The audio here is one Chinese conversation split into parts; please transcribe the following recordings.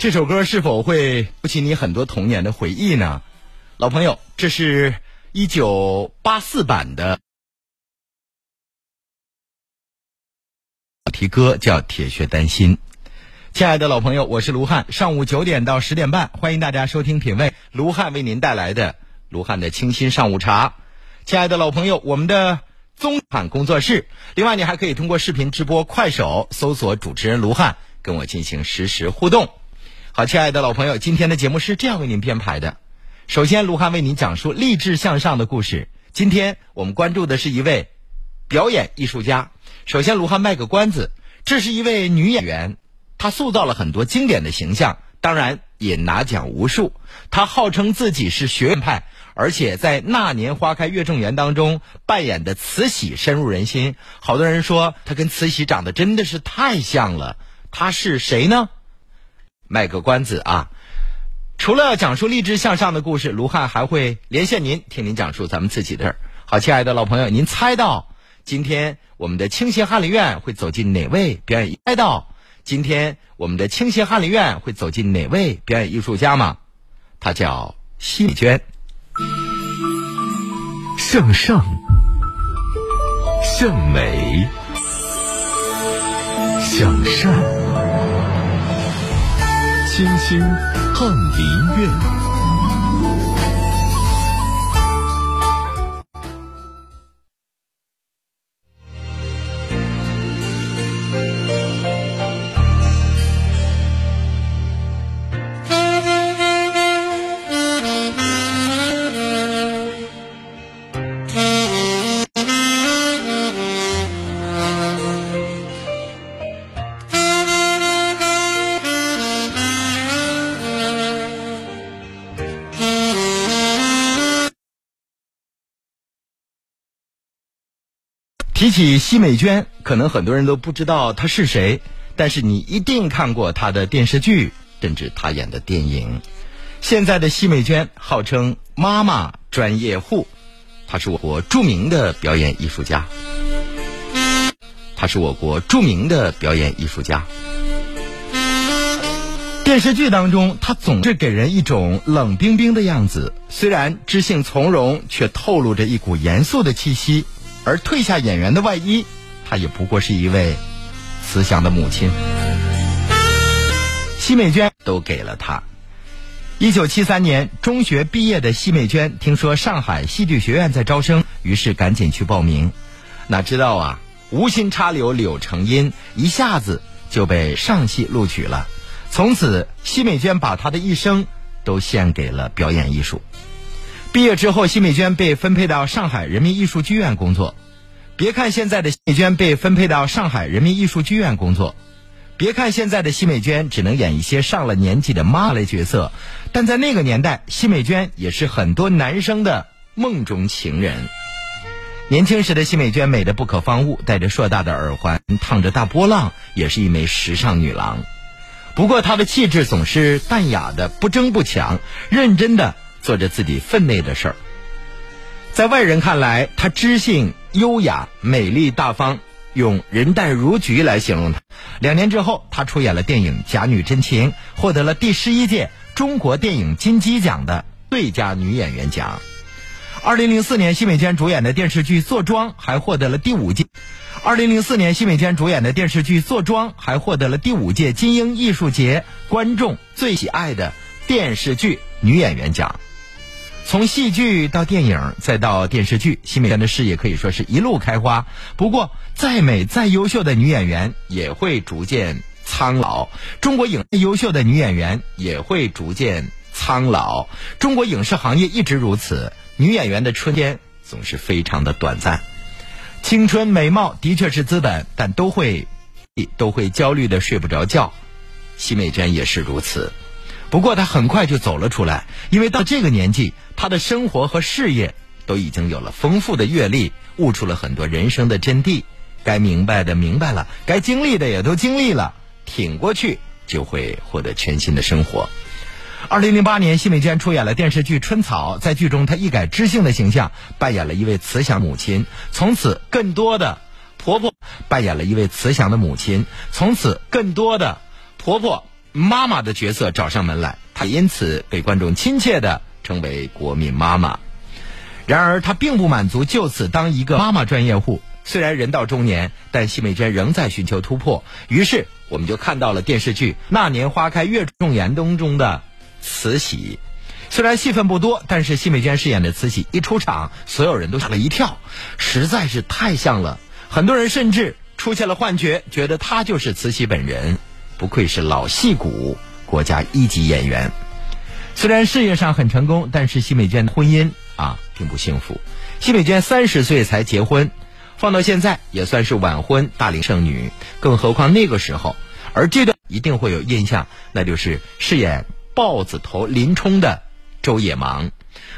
这首歌是否会勾起你很多童年的回忆呢？老朋友，这是一九八四版的主题歌，叫《铁血丹心》。亲爱的老朋友，我是卢汉，上午九点到十点半，欢迎大家收听品味卢汉为您带来的卢汉的清新上午茶。亲爱的老朋友，我们的综产工作室，另外你还可以通过视频直播快手搜索主持人卢汉，跟我进行实时互动。好，亲爱的老朋友，今天的节目是这样为您编排的。首先，卢汉为您讲述励志向上的故事。今天我们关注的是一位表演艺术家。首先，卢汉卖个关子，这是一位女演员，她塑造了很多经典的形象，当然也拿奖无数。她号称自己是学院派，而且在《那年花开月正圆》当中扮演的慈禧深入人心。好多人说她跟慈禧长得真的是太像了。她是谁呢？卖个关子啊！除了讲述励志向上的故事，卢汉还会连线您，听您讲述咱们自己的事儿。好，亲爱的老朋友，您猜到今天我们的青协翰林院会走进哪位表演？猜到今天我们的青协翰林院会走进哪位表演艺术家吗？他叫奚美娟。向上，向美，向善。清新翰林院。提起奚美娟，可能很多人都不知道她是谁，但是你一定看过她的电视剧，甚至她演的电影。现在的奚美娟号称“妈妈专业户”，她是我国著名的表演艺术家。她是我国著名的表演艺术家。电视剧当中，她总是给人一种冷冰冰的样子，虽然知性从容，却透露着一股严肃的气息。而褪下演员的外衣，她也不过是一位慈祥的母亲。奚美娟都给了她。一九七三年中学毕业的奚美娟，听说上海戏剧学院在招生，于是赶紧去报名。哪知道啊，无心插柳柳成荫，一下子就被上戏录取了。从此，奚美娟把她的一生都献给了表演艺术。毕业之后，奚美娟被分配到上海人民艺术剧院工作。别看现在的奚美娟被分配到上海人民艺术剧院工作，别看现在的奚美娟只能演一些上了年纪的妈类角色，但在那个年代，奚美娟也是很多男生的梦中情人。年轻时的奚美娟美得不可方物，戴着硕大的耳环，烫着大波浪，也是一枚时尚女郎。不过她的气质总是淡雅的，不争不抢，认真的。做着自己分内的事儿，在外人看来，她知性、优雅、美丽、大方，用人淡如菊来形容她。两年之后，她出演了电影《假女真情》，获得了第十一届中国电影金鸡奖的最佳女演员奖。二零零四年，奚美娟主演的电视剧《坐庄》还获得了第五届。二零零四年，奚美娟主演的电视剧《坐庄》还获得了第五届金鹰艺术节观众最喜爱的电视剧女演员奖。从戏剧到电影，再到电视剧，奚美娟的事业可以说是一路开花。不过，再美再优秀的女演员也会逐渐苍老。中国影优秀的女演员也会逐渐苍老。中国影视行业一直如此，女演员的春天总是非常的短暂。青春美貌的确是资本，但都会都会焦虑的睡不着觉。奚美娟也是如此。不过她很快就走了出来，因为到这个年纪，她的生活和事业都已经有了丰富的阅历，悟出了很多人生的真谛。该明白的明白了，该经历的也都经历了，挺过去就会获得全新的生活。二零零八年，奚美娟出演了电视剧《春草》，在剧中她一改知性的形象，扮演了一位慈祥母亲。从此，更多的婆婆扮演了一位慈祥的母亲。从此，更多的婆婆、妈妈的角色找上门来，她因此被观众亲切的称为“国民妈妈”。然而，她并不满足就此当一个妈妈专业户。虽然人到中年，但奚美娟仍在寻求突破。于是，我们就看到了电视剧《那年花开月正圆》当中的。慈禧虽然戏份不多，但是奚美娟饰演的慈禧一出场，所有人都吓了一跳，实在是太像了。很多人甚至出现了幻觉，觉得她就是慈禧本人。不愧是老戏骨，国家一级演员。虽然事业上很成功，但是奚美娟的婚姻啊并不幸福。奚美娟三十岁才结婚，放到现在也算是晚婚大龄剩女，更何况那个时候。而这段一定会有印象，那就是饰演。豹子头林冲的周野芒，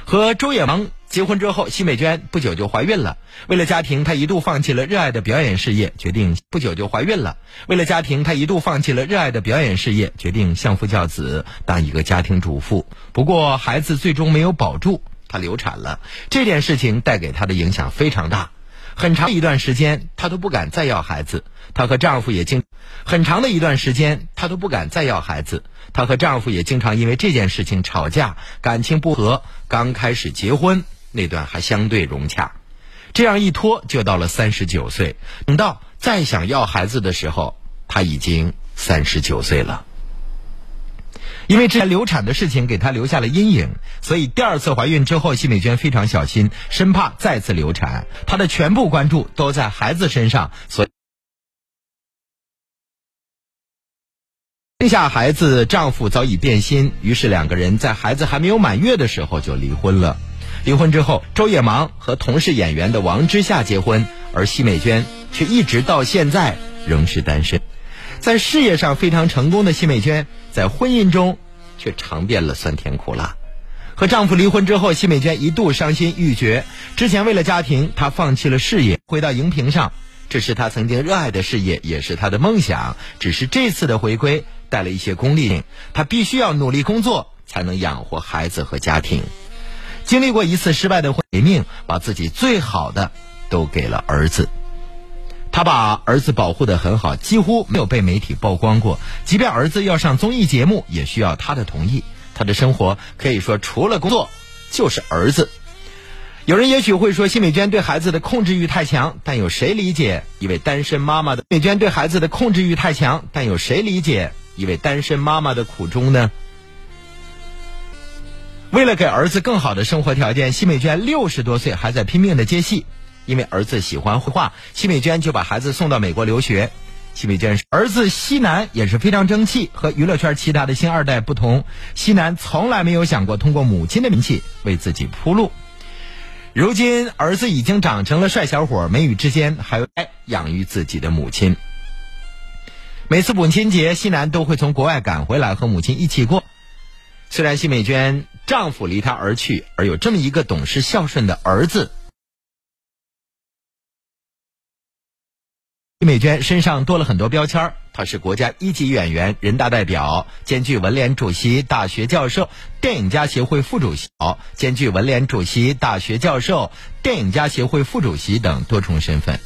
和周野芒结婚之后，奚美娟不久就怀孕了。为了家庭，她一度放弃了热爱的表演事业，决定不久就怀孕了。为了家庭，她一度放弃了热爱的表演事业，决定相夫教子，当一个家庭主妇。不过，孩子最终没有保住，她流产了。这件事情带给她的影响非常大。很长一段时间，她都不敢再要孩子。她和丈夫也经很长的一段时间，她都不敢再要孩子。她和丈夫也经常因为这件事情吵架，感情不和。刚开始结婚那段还相对融洽，这样一拖就到了三十九岁。等到再想要孩子的时候，她已经三十九岁了。因为之前流产的事情给她留下了阴影，所以第二次怀孕之后，奚美娟非常小心，生怕再次流产。她的全部关注都在孩子身上，所以生下孩子，丈夫早已变心，于是两个人在孩子还没有满月的时候就离婚了。离婚之后，周野芒和同是演员的王之夏结婚，而奚美娟却一直到现在仍是单身。在事业上非常成功的奚美娟，在婚姻中却尝遍了酸甜苦辣。和丈夫离婚之后，奚美娟一度伤心欲绝。之前为了家庭，她放弃了事业，回到荧屏上。这是她曾经热爱的事业，也是她的梦想。只是这次的回归带了一些功利性，她必须要努力工作，才能养活孩子和家庭。经历过一次失败的婚命，把自己最好的都给了儿子。他把儿子保护得很好，几乎没有被媒体曝光过。即便儿子要上综艺节目，也需要他的同意。他的生活可以说除了工作就是儿子。有人也许会说，奚美娟对孩子的控制欲太强，但有谁理解一位单身妈妈的？美娟对孩子的控制欲太强，但有谁理解一位单身妈妈的苦衷呢？为了给儿子更好的生活条件，奚美娟六十多岁还在拼命的接戏。因为儿子喜欢绘画，奚美娟就把孩子送到美国留学。奚美娟儿子西南也是非常争气，和娱乐圈其他的新二代不同，西南从来没有想过通过母亲的名气为自己铺路。如今儿子已经长成了帅小伙，眉宇之间还有爱养育自己的母亲。每次母亲节，西南都会从国外赶回来和母亲一起过。虽然奚美娟丈夫离她而去，而有这么一个懂事孝顺的儿子。奚美娟身上多了很多标签，她是国家一级演员、人大代表，兼具文联主席、大学教授、电影家协会副主席，兼具文联主席、大学教授、电影家协会副主席等多重身份。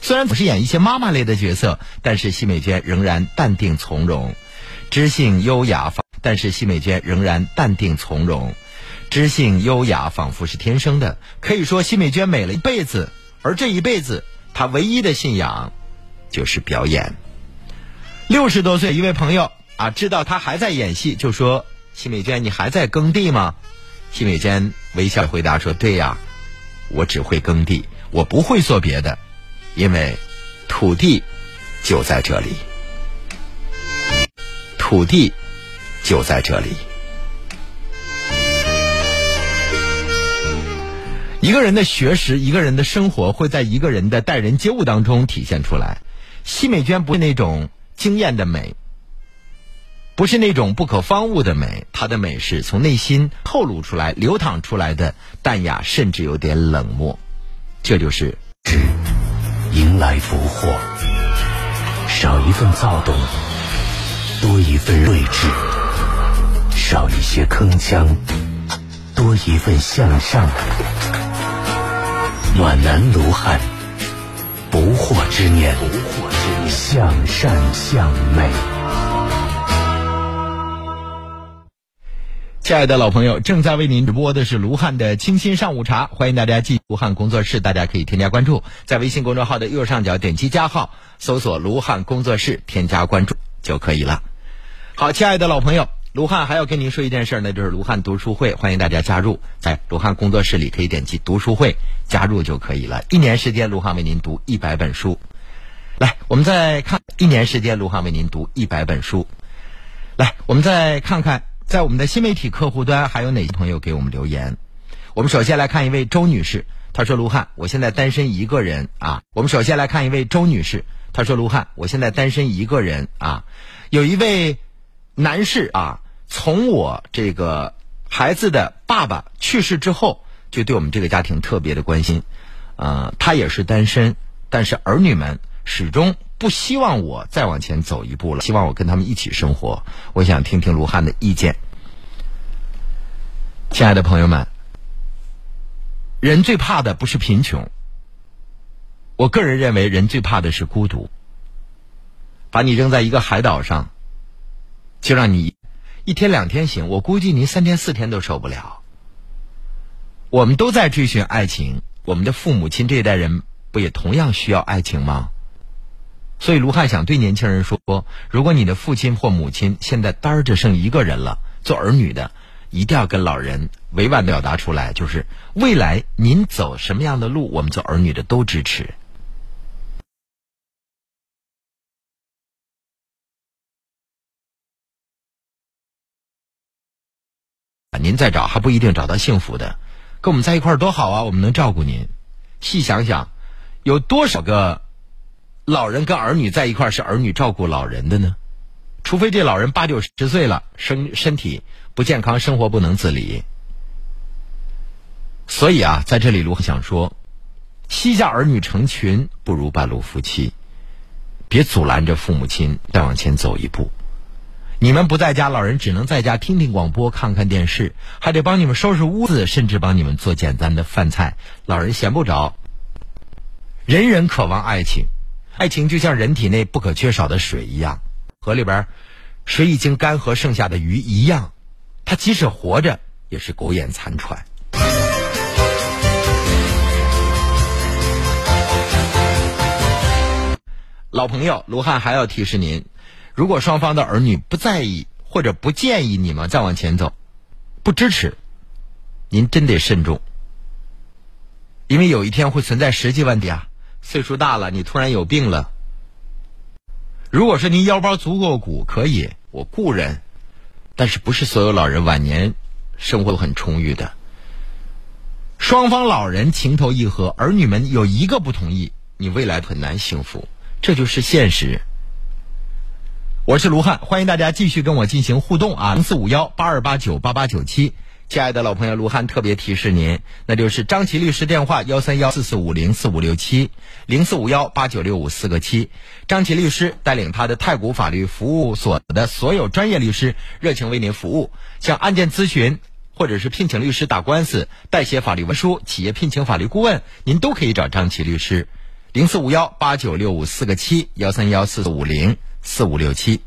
虽然总是演一些妈妈类的角色，但是奚美娟仍然淡定从容，知性优雅。但是奚美娟仍然淡定从容，知性优雅，仿佛是天生的。可以说，奚美娟美了一辈子，而这一辈子。她唯一的信仰就是表演。六十多岁，一位朋友啊，知道他还在演戏，就说：“奚美娟，你还在耕地吗？”奚美娟微笑回答说：“对呀，我只会耕地，我不会做别的，因为土地就在这里，土地就在这里。”一个人的学识，一个人的生活，会在一个人的待人接物当中体现出来。奚美娟不是那种惊艳的美，不是那种不可方物的美，她的美是从内心透露出来、流淌出来的淡雅，甚至有点冷漠。这就是迎来福祸，少一份躁动，多一份睿智。少一些铿锵，多一份向上。暖男卢汉，不惑之年，向善向美。亲爱的老朋友，正在为您直播的是卢汉的清新上午茶，欢迎大家进卢汉工作室，大家可以添加关注，在微信公众号的右上角点击加号，搜索“卢汉工作室”，添加关注就可以了。好，亲爱的老朋友，卢汉还要跟您说一件事呢，就是卢汉读书会，欢迎大家加入，在卢汉工作室里可以点击读书会加入就可以了。一年时间，卢汉为您读一百本书。来，我们再看一年时间，卢汉为您读一百本书。来，我们再看看。在我们的新媒体客户端，还有哪些朋友给我们留言？我们首先来看一位周女士，她说：“卢汉，我现在单身一个人啊。”我们首先来看一位周女士，她说：“卢汉，我现在单身一个人啊。”有一位男士啊，从我这个孩子的爸爸去世之后，就对我们这个家庭特别的关心。呃，他也是单身，但是儿女们始终。不希望我再往前走一步了，希望我跟他们一起生活。我想听听卢汉的意见。亲爱的朋友们，人最怕的不是贫穷，我个人认为人最怕的是孤独。把你扔在一个海岛上，就让你一天两天行，我估计您三天四天都受不了。我们都在追寻爱情，我们的父母亲这一代人不也同样需要爱情吗？所以，卢汉想对年轻人说：如果你的父亲或母亲现在单儿只剩一个人了，做儿女的一定要跟老人委婉表达出来，就是未来您走什么样的路，我们做儿女的都支持。您再找还不一定找到幸福的，跟我们在一块儿多好啊！我们能照顾您。细想想，有多少个？老人跟儿女在一块是儿女照顾老人的呢，除非这老人八九十岁了，身身体不健康，生活不能自理。所以啊，在这里卢想说，膝下儿女成群，不如半路夫妻。别阻拦着父母亲再往前走一步。你们不在家，老人只能在家听听广播，看看电视，还得帮你们收拾屋子，甚至帮你们做简单的饭菜。老人闲不着。人人渴望爱情。爱情就像人体内不可缺少的水一样，河里边水已经干涸，剩下的鱼一样，它即使活着也是苟延残喘。老朋友卢汉还要提示您：如果双方的儿女不在意或者不建议你们再往前走，不支持，您真得慎重，因为有一天会存在实际问题啊。岁数大了，你突然有病了。如果说您腰包足够鼓，可以，我雇人。但是不是所有老人晚年生活都很充裕的？双方老人情投意合，儿女们有一个不同意，你未来很难幸福，这就是现实。我是卢汉，欢迎大家继续跟我进行互动啊，零四五幺八二八九八八九七。亲爱的老朋友，卢汉特别提示您，那就是张琪律师电话幺三幺四四五零四五六七零四五幺八九六五四个七。张琪律师带领他的太古法律服务所的所有专业律师，热情为您服务。像案件咨询，或者是聘请律师打官司、代写法律文书、企业聘请法律顾问，您都可以找张琪律师。零四五幺八九六五四个七幺三幺四四五零四五六七。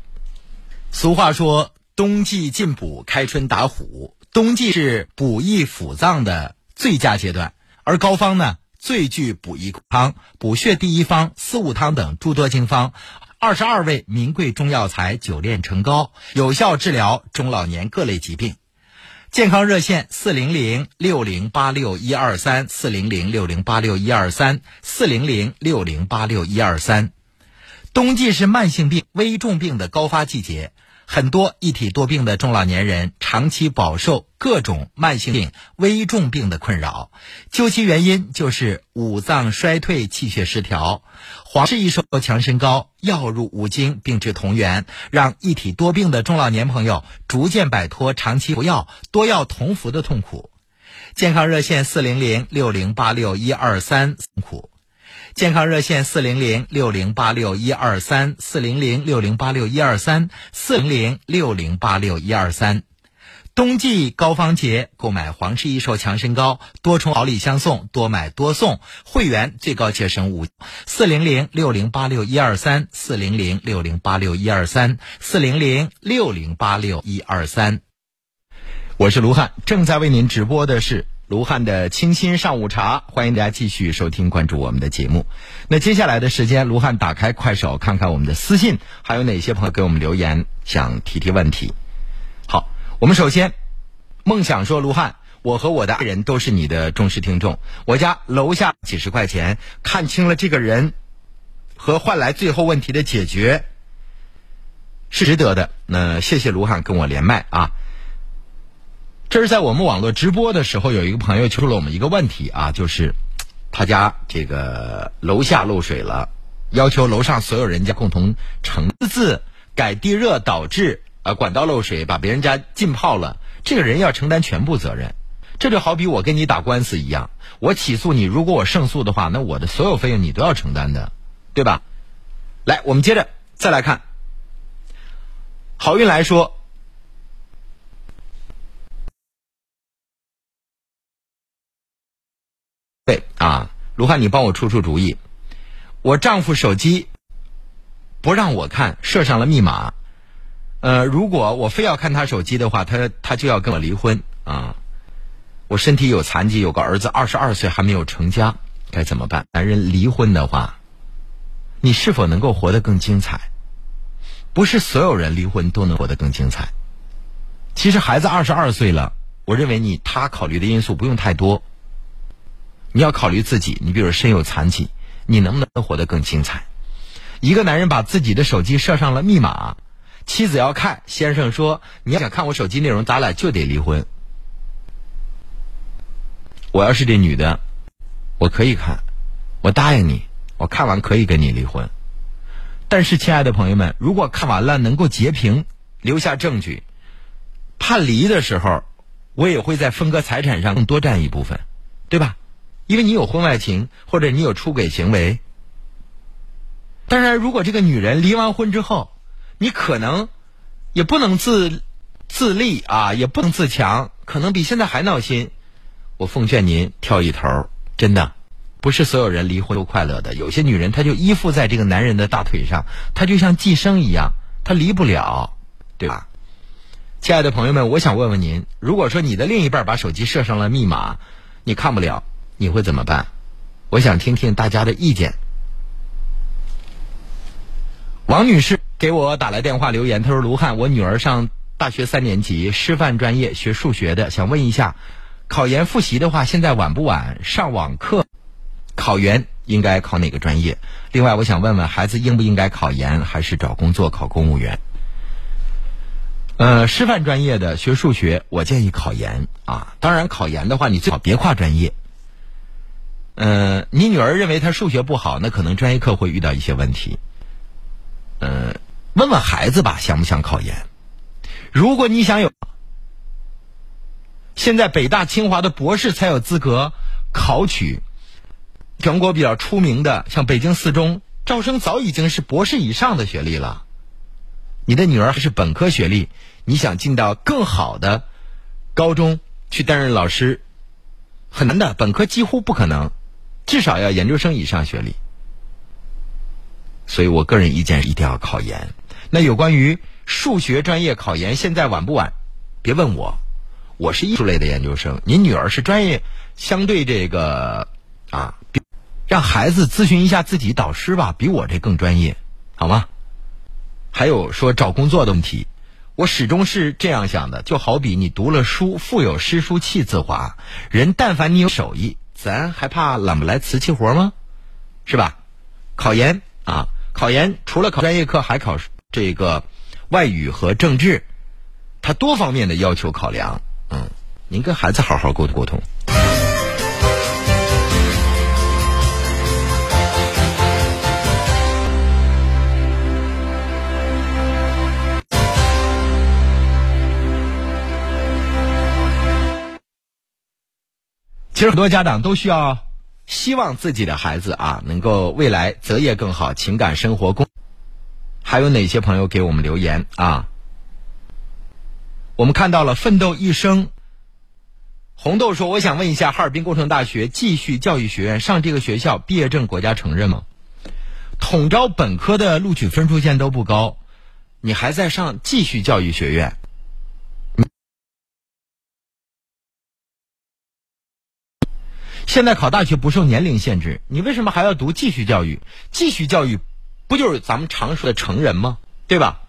俗话说，冬季进补，开春打虎。冬季是补益腑脏的最佳阶段，而膏方呢最具补益汤、补血第一方、四物汤等诸多经方，二十二味名贵中药材久炼成膏，有效治疗中老年各类疾病。健康热线四零零六零八六一二三四零零六零八六一二三四零零六零八六一二三。冬季是慢性病、危重病的高发季节。很多一体多病的中老年人长期饱受各种慢性病、危重病的困扰，究其原因就是五脏衰退、气血失调。黄氏益寿强身膏药入五经，并治同源，让一体多病的中老年朋友逐渐摆脱长期服药、多药同服的痛苦。健康热线四零零六零八六一二三苦。健康热线四零零六零八六一二三四零零六零八六一二三四零零六零八六一二三，冬季高方节购买皇氏益寿强身膏，多重好礼相送，多买多送，会员最高节省五四零零六零八六一二三四零零六零八六一二三四零零六零八六一二三。我是卢汉，正在为您直播的是卢汉的清新上午茶，欢迎大家继续收听关注我们的节目。那接下来的时间，卢汉打开快手看看我们的私信，还有哪些朋友给我们留言，想提提问题。好，我们首先，梦想说卢汉，我和我的爱人都是你的忠实听众，我家楼下几十块钱，看清了这个人，和换来最后问题的解决，是值得的。那谢谢卢汉跟我连麦啊。这是在我们网络直播的时候，有一个朋友提出了我们一个问题啊，就是他家这个楼下漏水了，要求楼上所有人家共同承私自改地热导致呃管道漏水，把别人家浸泡了，这个人要承担全部责任。这就好比我跟你打官司一样，我起诉你，如果我胜诉的话，那我的所有费用你都要承担的，对吧？来，我们接着再来看，好运来说。对啊，卢汉，你帮我出出主意。我丈夫手机不让我看，设上了密码。呃，如果我非要看他手机的话，他他就要跟我离婚啊。我身体有残疾，有个儿子，二十二岁还没有成家，该怎么办？男人离婚的话，你是否能够活得更精彩？不是所有人离婚都能活得更精彩。其实孩子二十二岁了，我认为你他考虑的因素不用太多。你要考虑自己，你比如身有残疾，你能不能活得更精彩？一个男人把自己的手机设上了密码，妻子要看，先生说你要想看我手机内容，咱俩就得离婚。我要是这女的，我可以看，我答应你，我看完可以跟你离婚。但是，亲爱的朋友们，如果看完了能够截屏留下证据，判离的时候，我也会在分割财产上多占一部分，对吧？因为你有婚外情，或者你有出轨行为。当然，如果这个女人离完婚之后，你可能也不能自自立啊，也不能自强，可能比现在还闹心。我奉劝您挑一头，真的，不是所有人离婚都快乐的。有些女人她就依附在这个男人的大腿上，她就像寄生一样，她离不了，对吧？亲爱的朋友们，我想问问您，如果说你的另一半把手机设上了密码，你看不了。你会怎么办？我想听听大家的意见。王女士给我打来电话留言，她说：“卢汉，我女儿上大学三年级，师范专业学数学的，想问一下，考研复习的话，现在晚不晚？上网课考研应该考哪个专业？另外，我想问问孩子应不应该考研，还是找工作考公务员？”呃，师范专业的学数学，我建议考研啊。当然，考研的话，你最好别跨专业。嗯，你女儿认为她数学不好，那可能专业课会遇到一些问题。嗯，问问孩子吧，想不想考研？如果你想有，现在北大清华的博士才有资格考取。全国比较出名的，像北京四中，招生早已经是博士以上的学历了。你的女儿是本科学历，你想进到更好的高中去担任老师，很难的，本科几乎不可能。至少要研究生以上学历，所以我个人意见一定要考研。那有关于数学专业考研现在晚不晚？别问我，我是艺术类的研究生。您女儿是专业相对这个啊，让孩子咨询一下自己导师吧，比我这更专业，好吗？还有说找工作的问题，我始终是这样想的，就好比你读了书，腹有诗书气自华，人但凡你有手艺。咱还怕揽不来瓷器活吗？是吧？考研啊，考研除了考专业课，还考这个外语和政治，它多方面的要求考量。嗯，您跟孩子好好沟通沟通。其实很多家长都需要希望自己的孩子啊能够未来择业更好，情感生活工。还有哪些朋友给我们留言啊？我们看到了奋斗一生。红豆说：“我想问一下，哈尔滨工程大学继续教育学院上这个学校毕业证国家承认吗？统招本科的录取分数线都不高，你还在上继续教育学院？现在考大学不受年龄限制，你为什么还要读继续教育？继续教育不就是咱们常说的成人吗？对吧？”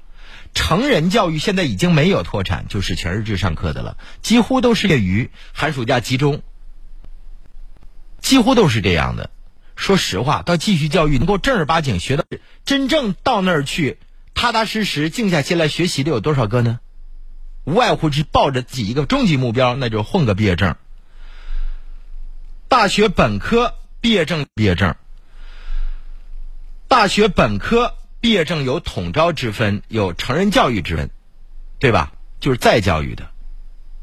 成人教育现在已经没有脱产，就是全日制上课的了，几乎都是业余，寒暑假集中，几乎都是这样的。说实话，到继续教育能够正儿八经学到真正到那儿去，踏踏实实静下心来学习的有多少个呢？无外乎是抱着自己一个终极目标，那就混个毕业证。大学本科毕业证，毕业证，大学本科。毕业证有统招之分，有成人教育之分，对吧？就是再教育的，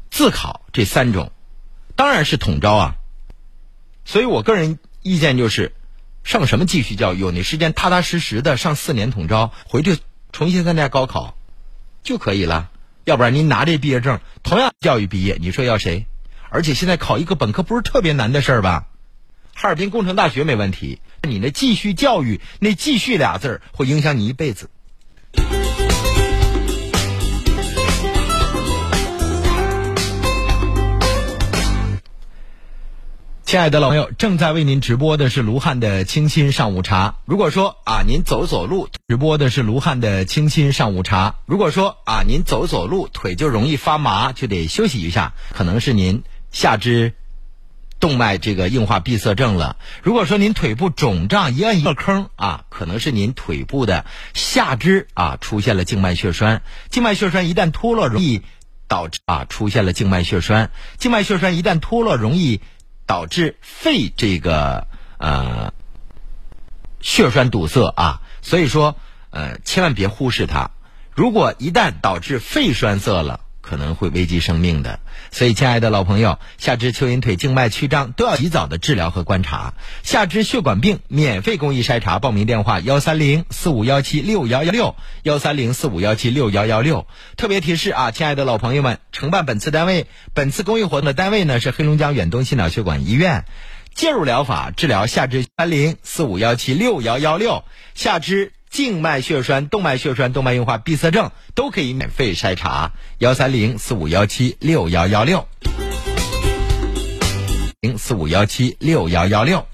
自考这三种，当然是统招啊。所以我个人意见就是，上什么继续教育，有那时间踏踏实实的上四年统招，回去重新参加高考就可以了。要不然您拿这毕业证，同样教育毕业，你说要谁？而且现在考一个本科不是特别难的事儿吧？哈尔滨工程大学没问题。你那继续教育，那“继续”俩字儿会影响你一辈子。亲爱的老朋友，正在为您直播的是卢汉的清新上午茶。如果说啊，您走走路，直播的是卢汉的清新上午茶。如果说啊，您走走路腿就容易发麻，就得休息一下，可能是您下肢。动脉这个硬化闭塞症了。如果说您腿部肿胀，一摁一个坑啊，可能是您腿部的下肢啊出现了静脉血栓。静脉血栓一旦脱落，容易导致啊出现了静脉血栓。静脉血栓一旦脱落，容易导致肺这个呃血栓堵塞啊。所以说呃千万别忽视它。如果一旦导致肺栓塞了。可能会危及生命的，所以亲爱的老朋友，下肢蚯蚓腿静脉曲张都要及早的治疗和观察。下肢血管病免费公益筛查，报名电话幺三零四五幺七六幺幺六幺三零四五幺七六幺幺六。特别提示啊，亲爱的老朋友们，承办本次单位本次公益活动的单位呢是黑龙江远东心脑血管医院，介入疗法治疗下肢三零四五幺七六幺幺六下肢。静脉血栓、动脉血栓、动脉硬化闭塞症都可以免费筛查，幺三零四五幺七六幺幺六，零四五幺七六幺幺六。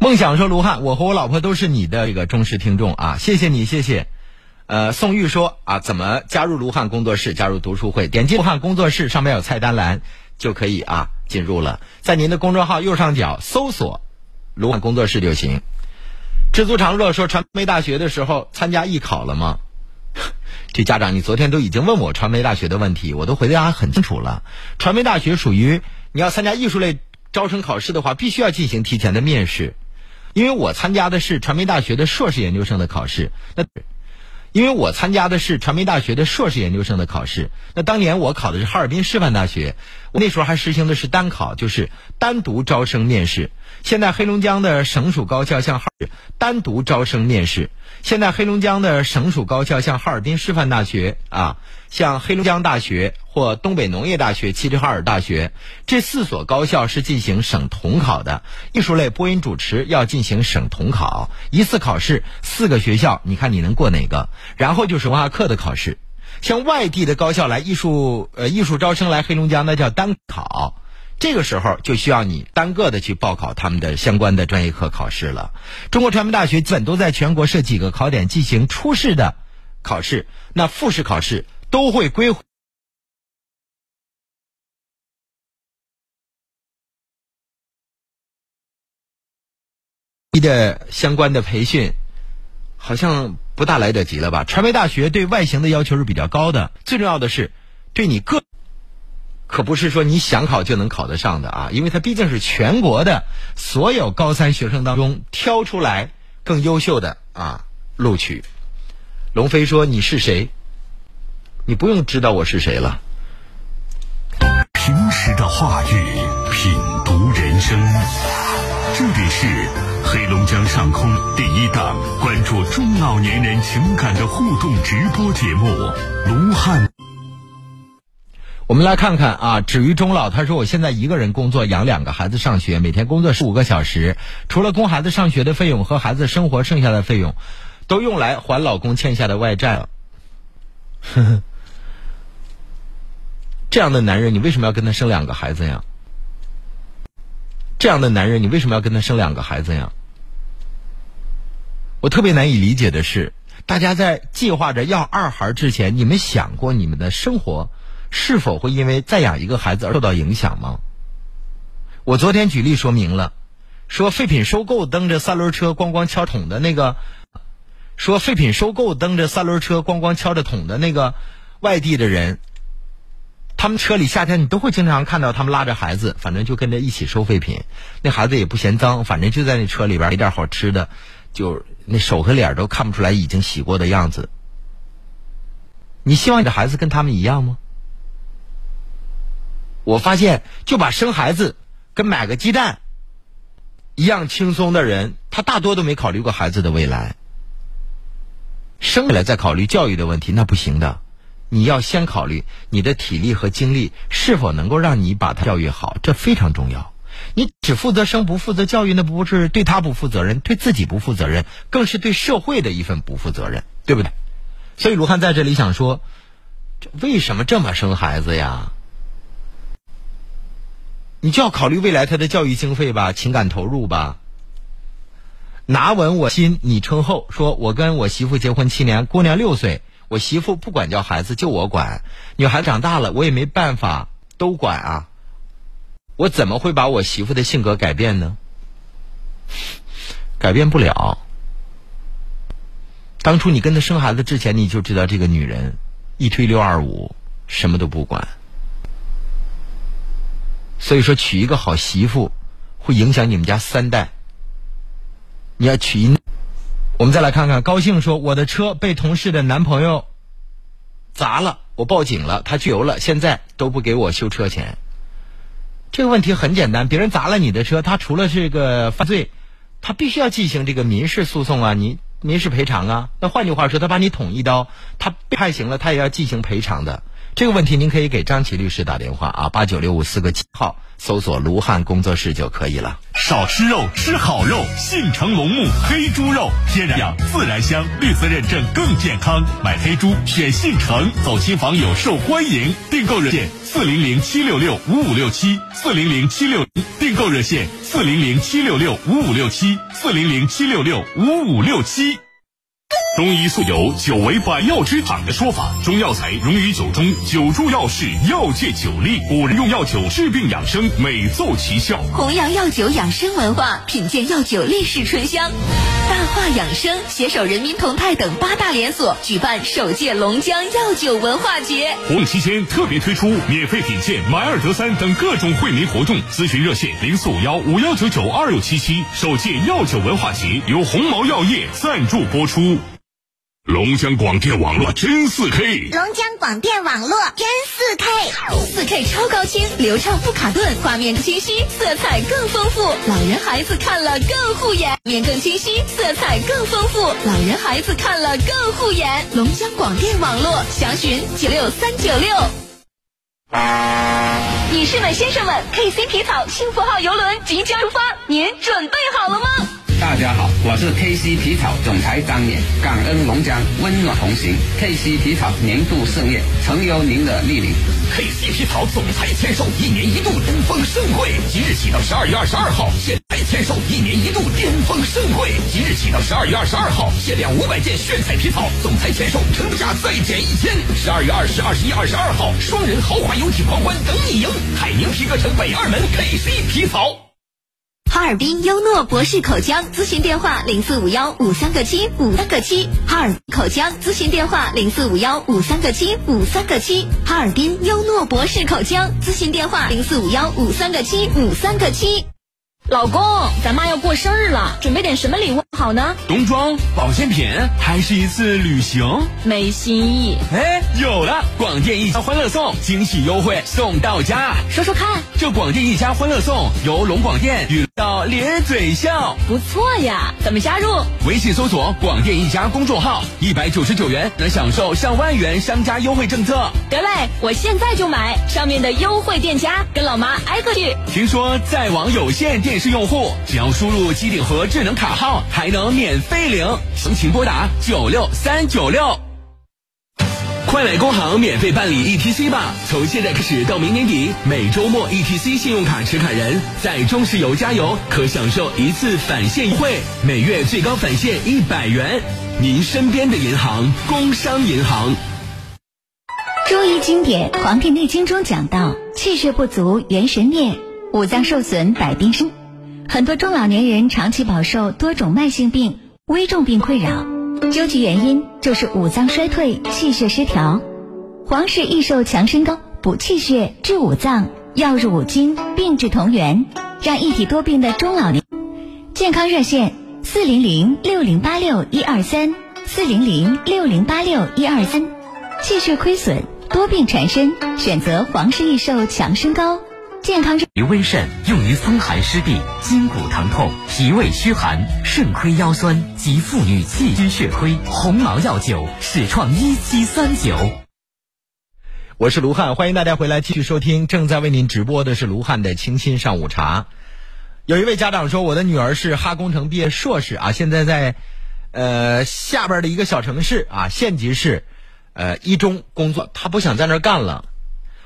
梦想说：“卢汉，我和我老婆都是你的这个忠实听众啊，谢谢你，谢谢。”呃，宋玉说啊，怎么加入卢汉工作室？加入读书会，点击卢汉工作室上面有菜单栏，就可以啊进入了。在您的公众号右上角搜索“卢汉工作室”就行。知足常乐说，传媒大学的时候参加艺考了吗？这家长，你昨天都已经问我传媒大学的问题，我都回答很清楚了。传媒大学属于你要参加艺术类招生考试的话，必须要进行提前的面试，因为我参加的是传媒大学的硕士研究生的考试，那。因为我参加的是传媒大学的硕士研究生的考试，那当年我考的是哈尔滨师范大学，我那时候还实行的是单考，就是单独招生面试。现在黑龙江的省属高校向哈尔单独招生面试。现在黑龙江的省属高校像哈尔滨师范大学啊，像黑龙江大学或东北农业大学、齐齐哈尔大学这四所高校是进行省统考的。艺术类播音主持要进行省统考，一次考试四个学校，你看你能过哪个？然后就是文化课的考试。像外地的高校来艺术呃艺术招生来黑龙江，那叫单考。这个时候就需要你单个的去报考他们的相关的专业课考试了。中国传媒大学基本都在全国设几个考点进行初试的考试，那复试考试都会归你的相关的培训，好像不大来得及了吧？传媒大学对外形的要求是比较高的，最重要的是对你个。可不是说你想考就能考得上的啊，因为它毕竟是全国的所有高三学生当中挑出来更优秀的啊录取。龙飞说：“你是谁？你不用知道我是谁了。”平时的话语，品读人生。这里是黑龙江上空第一档关注中老年人情感的互动直播节目《卢汉》。我们来看看啊，止于终老。他说：“我现在一个人工作，养两个孩子上学，每天工作十五个小时，除了供孩子上学的费用和孩子生活剩下的费用，都用来还老公欠下的外债了。”呵呵，这样的男人，你为什么要跟他生两个孩子呀？这样的男人，你为什么要跟他生两个孩子呀？我特别难以理解的是，大家在计划着要二孩之前，你们想过你们的生活是否会因为再养一个孩子而受到影响吗？我昨天举例说明了，说废品收购蹬着三轮车咣咣敲桶的那个，说废品收购蹬着三轮车咣咣敲着桶的那个外地的人，他们车里夏天你都会经常看到他们拉着孩子，反正就跟着一起收废品。那孩子也不嫌脏，反正就在那车里边，一点好吃的，就那手和脸都看不出来已经洗过的样子。你希望你的孩子跟他们一样吗？我发现，就把生孩子跟买个鸡蛋一样轻松的人，他大多都没考虑过孩子的未来。生下来再考虑教育的问题，那不行的。你要先考虑你的体力和精力是否能够让你把他教育好，这非常重要。你只负责生不负责教育，那不是对他不负责任，对自己不负责任，更是对社会的一份不负责任，对不对？所以卢汉在这里想说，为什么这么生孩子呀？你就要考虑未来他的教育经费吧，情感投入吧。拿稳我心，你称后。说我跟我媳妇结婚七年，姑娘六岁，我媳妇不管教孩子，就我管。女孩长大了，我也没办法都管啊。我怎么会把我媳妇的性格改变呢？改变不了。当初你跟她生孩子之前，你就知道这个女人一推六二五，什么都不管。所以说，娶一个好媳妇会影响你们家三代。你要娶一，我们再来看看。高兴说，我的车被同事的男朋友砸了，我报警了，他拘留了，现在都不给我修车钱。这个问题很简单，别人砸了你的车，他除了这个犯罪，他必须要进行这个民事诉讼啊，你民事赔偿啊。那换句话说，他把你捅一刀，他被判刑了，他也要进行赔偿的。这个问题您可以给张琪律师打电话啊，八九六五四个七号，搜索卢汉工作室就可以了。少吃肉，吃好肉。信诚龙目黑猪肉，天然养，自然香，绿色认证更健康。买黑猪选信诚，走亲访友受欢迎。订购热线四零零七六六五五六七四零零七六，订购热线四零零七六六五五六七四零零七六六五五六七。中医素有“酒为百药之长”的说法，中药材溶于酒中，酒助药势，药借酒力。古人用药酒治病养生，美奏奇效。弘扬药酒养生文化，品鉴药酒历史醇香。大话养生携手人民同泰等八大连锁举办首届龙江药酒文化节，活动期间特别推出免费品鉴、买二得三等各种惠民活动。咨询热线零四五幺五幺九九二六七七。首届药酒文化节由鸿茅药业赞助播出。龙江广电网络真四 K，龙江广电网络真四 K，四 K 超高清，流畅不卡顿，画面清晰，色彩更丰富，老人孩子看了更护眼，面更清晰，色彩更丰富，老人孩子看了更护眼。龙江广电网络详询九六三九六。女士们、先生们，KC 皮草幸福号游轮即将出发，您准备好了吗？大家好，我是 KC 皮草总裁张冕，感恩龙江温暖同行，KC 皮草年度盛宴，诚邀您的莅临。KC 皮草总裁签售一年一度巅峰盛会，即日起到十二月二十二号，现在签售一年一度巅峰盛会，即日起到十二月二十二号，限量五百件炫彩皮草，总裁签售成价再减一千。十二月二十、二十一、二十二号，双人豪华游艇狂欢等你赢，海宁皮革城北二门 KC 皮草。哈尔滨优诺博士口腔咨询电话零四五幺五三个七五三个七，哈尔滨口腔咨询电话零四五幺五三个七五三个七，哈尔滨优诺博士口腔咨询电话零四五幺五三个七五三个七。老公，咱妈要过生日了，准备点什么礼物好？呢？冬装、保健品还是一次旅行？没新意。哎，有了！广电一家欢乐颂，惊喜优惠送到家。说说看，这广电一家欢乐颂由龙广电与到咧嘴笑，不错呀。怎么加入？微信搜索“广电一家”公众号，一百九十九元能享受上万元商家优惠政策。得嘞，我现在就买上面的优惠店家，跟老妈挨个去。听说在网有线电视用户，只要输入机顶盒智能卡号，还能免费领。详情拨打九六三九六。快来工行免费办理 ETC 吧！从现在开始到明年底，每周末 ETC 信用卡持卡人在中石油加油可享受一次返现优惠，每月最高返现一百元。您身边的银行，工商银行。中医经典《黄帝内经》中讲到，气血不足元神灭，五脏受损百病生。很多中老年人长期饱受多种慢性病、危重病困扰，究其原因就是五脏衰退、气血失调。黄氏益寿强身膏补气血、治五脏，药入五经，病治同源，让一体多病的中老年健康热线：四零零六零八六一二三，四零零六零八六一二三。气血亏损。多病缠身，选择黄氏益寿强身膏，健康于温肾，用于风寒湿痹、筋骨疼痛、脾胃虚寒、肾亏腰酸及妇女气虚血亏。鸿茅药酒，始创一七三九。我是卢汉，欢迎大家回来继续收听，正在为您直播的是卢汉的清新上午茶。有一位家长说，我的女儿是哈工程毕业硕士啊，现在在呃下边的一个小城市啊，县级市。呃，一中工作，她不想在那儿干了。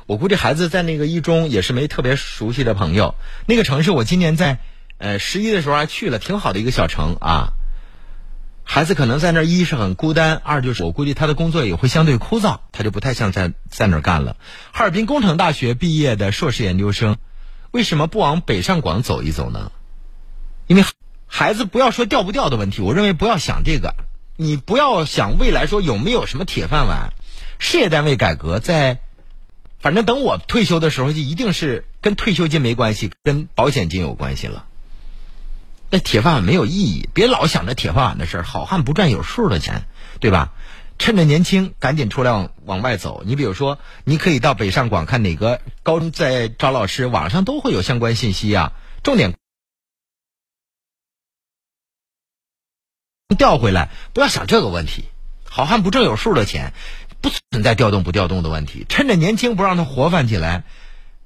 我估计孩子在那个一中也是没特别熟悉的朋友。那个城市，我今年在呃十一的时候还去了，挺好的一个小城啊。孩子可能在那儿，一是很孤单，二就是我估计他的工作也会相对枯燥，他就不太想在在那儿干了。哈尔滨工程大学毕业的硕士研究生，为什么不往北上广走一走呢？因为孩子不要说调不调的问题，我认为不要想这个。你不要想未来说有没有什么铁饭碗，事业单位改革在，反正等我退休的时候就一定是跟退休金没关系，跟保险金有关系了。那铁饭碗没有意义，别老想着铁饭碗的事儿。好汉不赚有数的钱，对吧？趁着年轻，赶紧出来往往外走。你比如说，你可以到北上广看哪个高中在招老师，网上都会有相关信息啊。重点。调回来，不要想这个问题。好汉不挣有数的钱，不存在调动不调动的问题。趁着年轻，不让他活泛起来，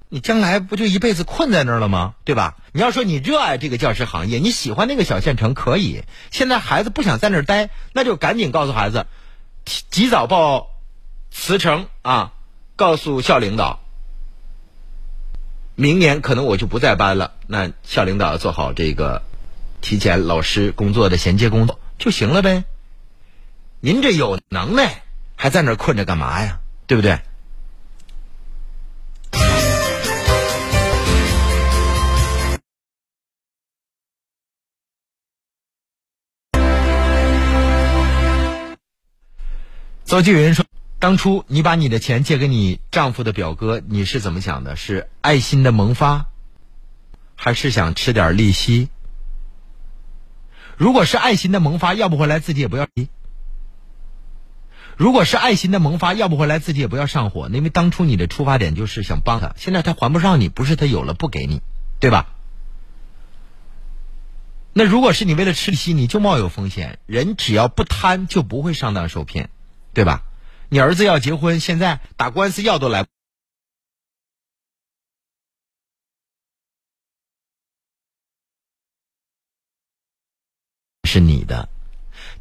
你将来不就一辈子困在那儿了吗？对吧？你要说你热爱这个教师行业，你喜欢那个小县城，可以。现在孩子不想在那儿待，那就赶紧告诉孩子，及早报辞呈啊！告诉校领导，明年可能我就不在班了。那校领导做好这个提前老师工作的衔接工作。就行了呗。您这有能耐，还在那困着干嘛呀？对不对？邹继云说：“当初你把你的钱借给你丈夫的表哥，你是怎么想的？是爱心的萌发，还是想吃点利息？”如果是爱心的萌发，要不回来自己也不要急。如果是爱心的萌发，要不回来自己也不要上火，因为当初你的出发点就是想帮他，现在他还不上你，不是他有了不给你，对吧？那如果是你为了吃利息，你就冒有风险。人只要不贪，就不会上当受骗，对吧？你儿子要结婚，现在打官司要都来。是你的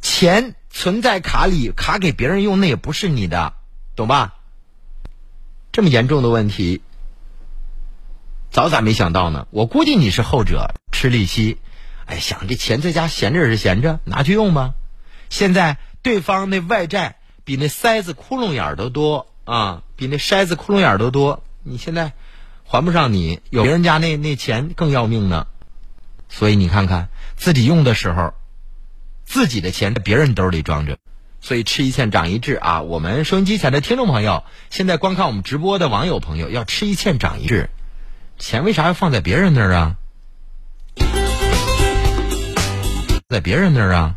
钱存在卡里，卡给别人用，那也不是你的，懂吧？这么严重的问题，早咋没想到呢？我估计你是后者，吃利息。哎，想这钱在家闲着也是闲着，拿去用吧。现在对方那外债比那筛子窟窿眼儿都多啊，比那筛子窟窿眼儿都多。你现在还不上，你有别人家那那钱更要命呢。所以你看看自己用的时候。自己的钱在别人兜里装着，所以吃一堑长一智啊！我们收音机前的听众朋友，现在观看我们直播的网友朋友，要吃一堑长一智，钱为啥要放在别人那儿啊？在别人那儿啊。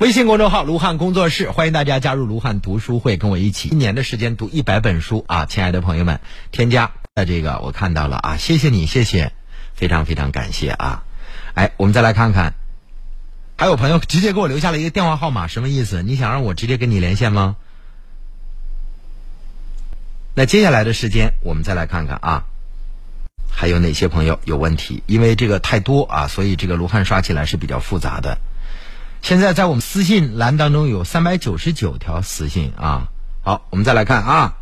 微信公众号“卢汉工作室”，欢迎大家加入卢汉读书会，跟我一起一年的时间读一百本书啊！亲爱的朋友们，添加的这个我看到了啊，谢谢你，谢谢，非常非常感谢啊！哎，我们再来看看，还有朋友直接给我留下了一个电话号码，什么意思？你想让我直接跟你连线吗？那接下来的时间，我们再来看看啊，还有哪些朋友有问题？因为这个太多啊，所以这个卢汉刷起来是比较复杂的。现在在我们私信栏当中有三百九十九条私信啊。好，我们再来看啊。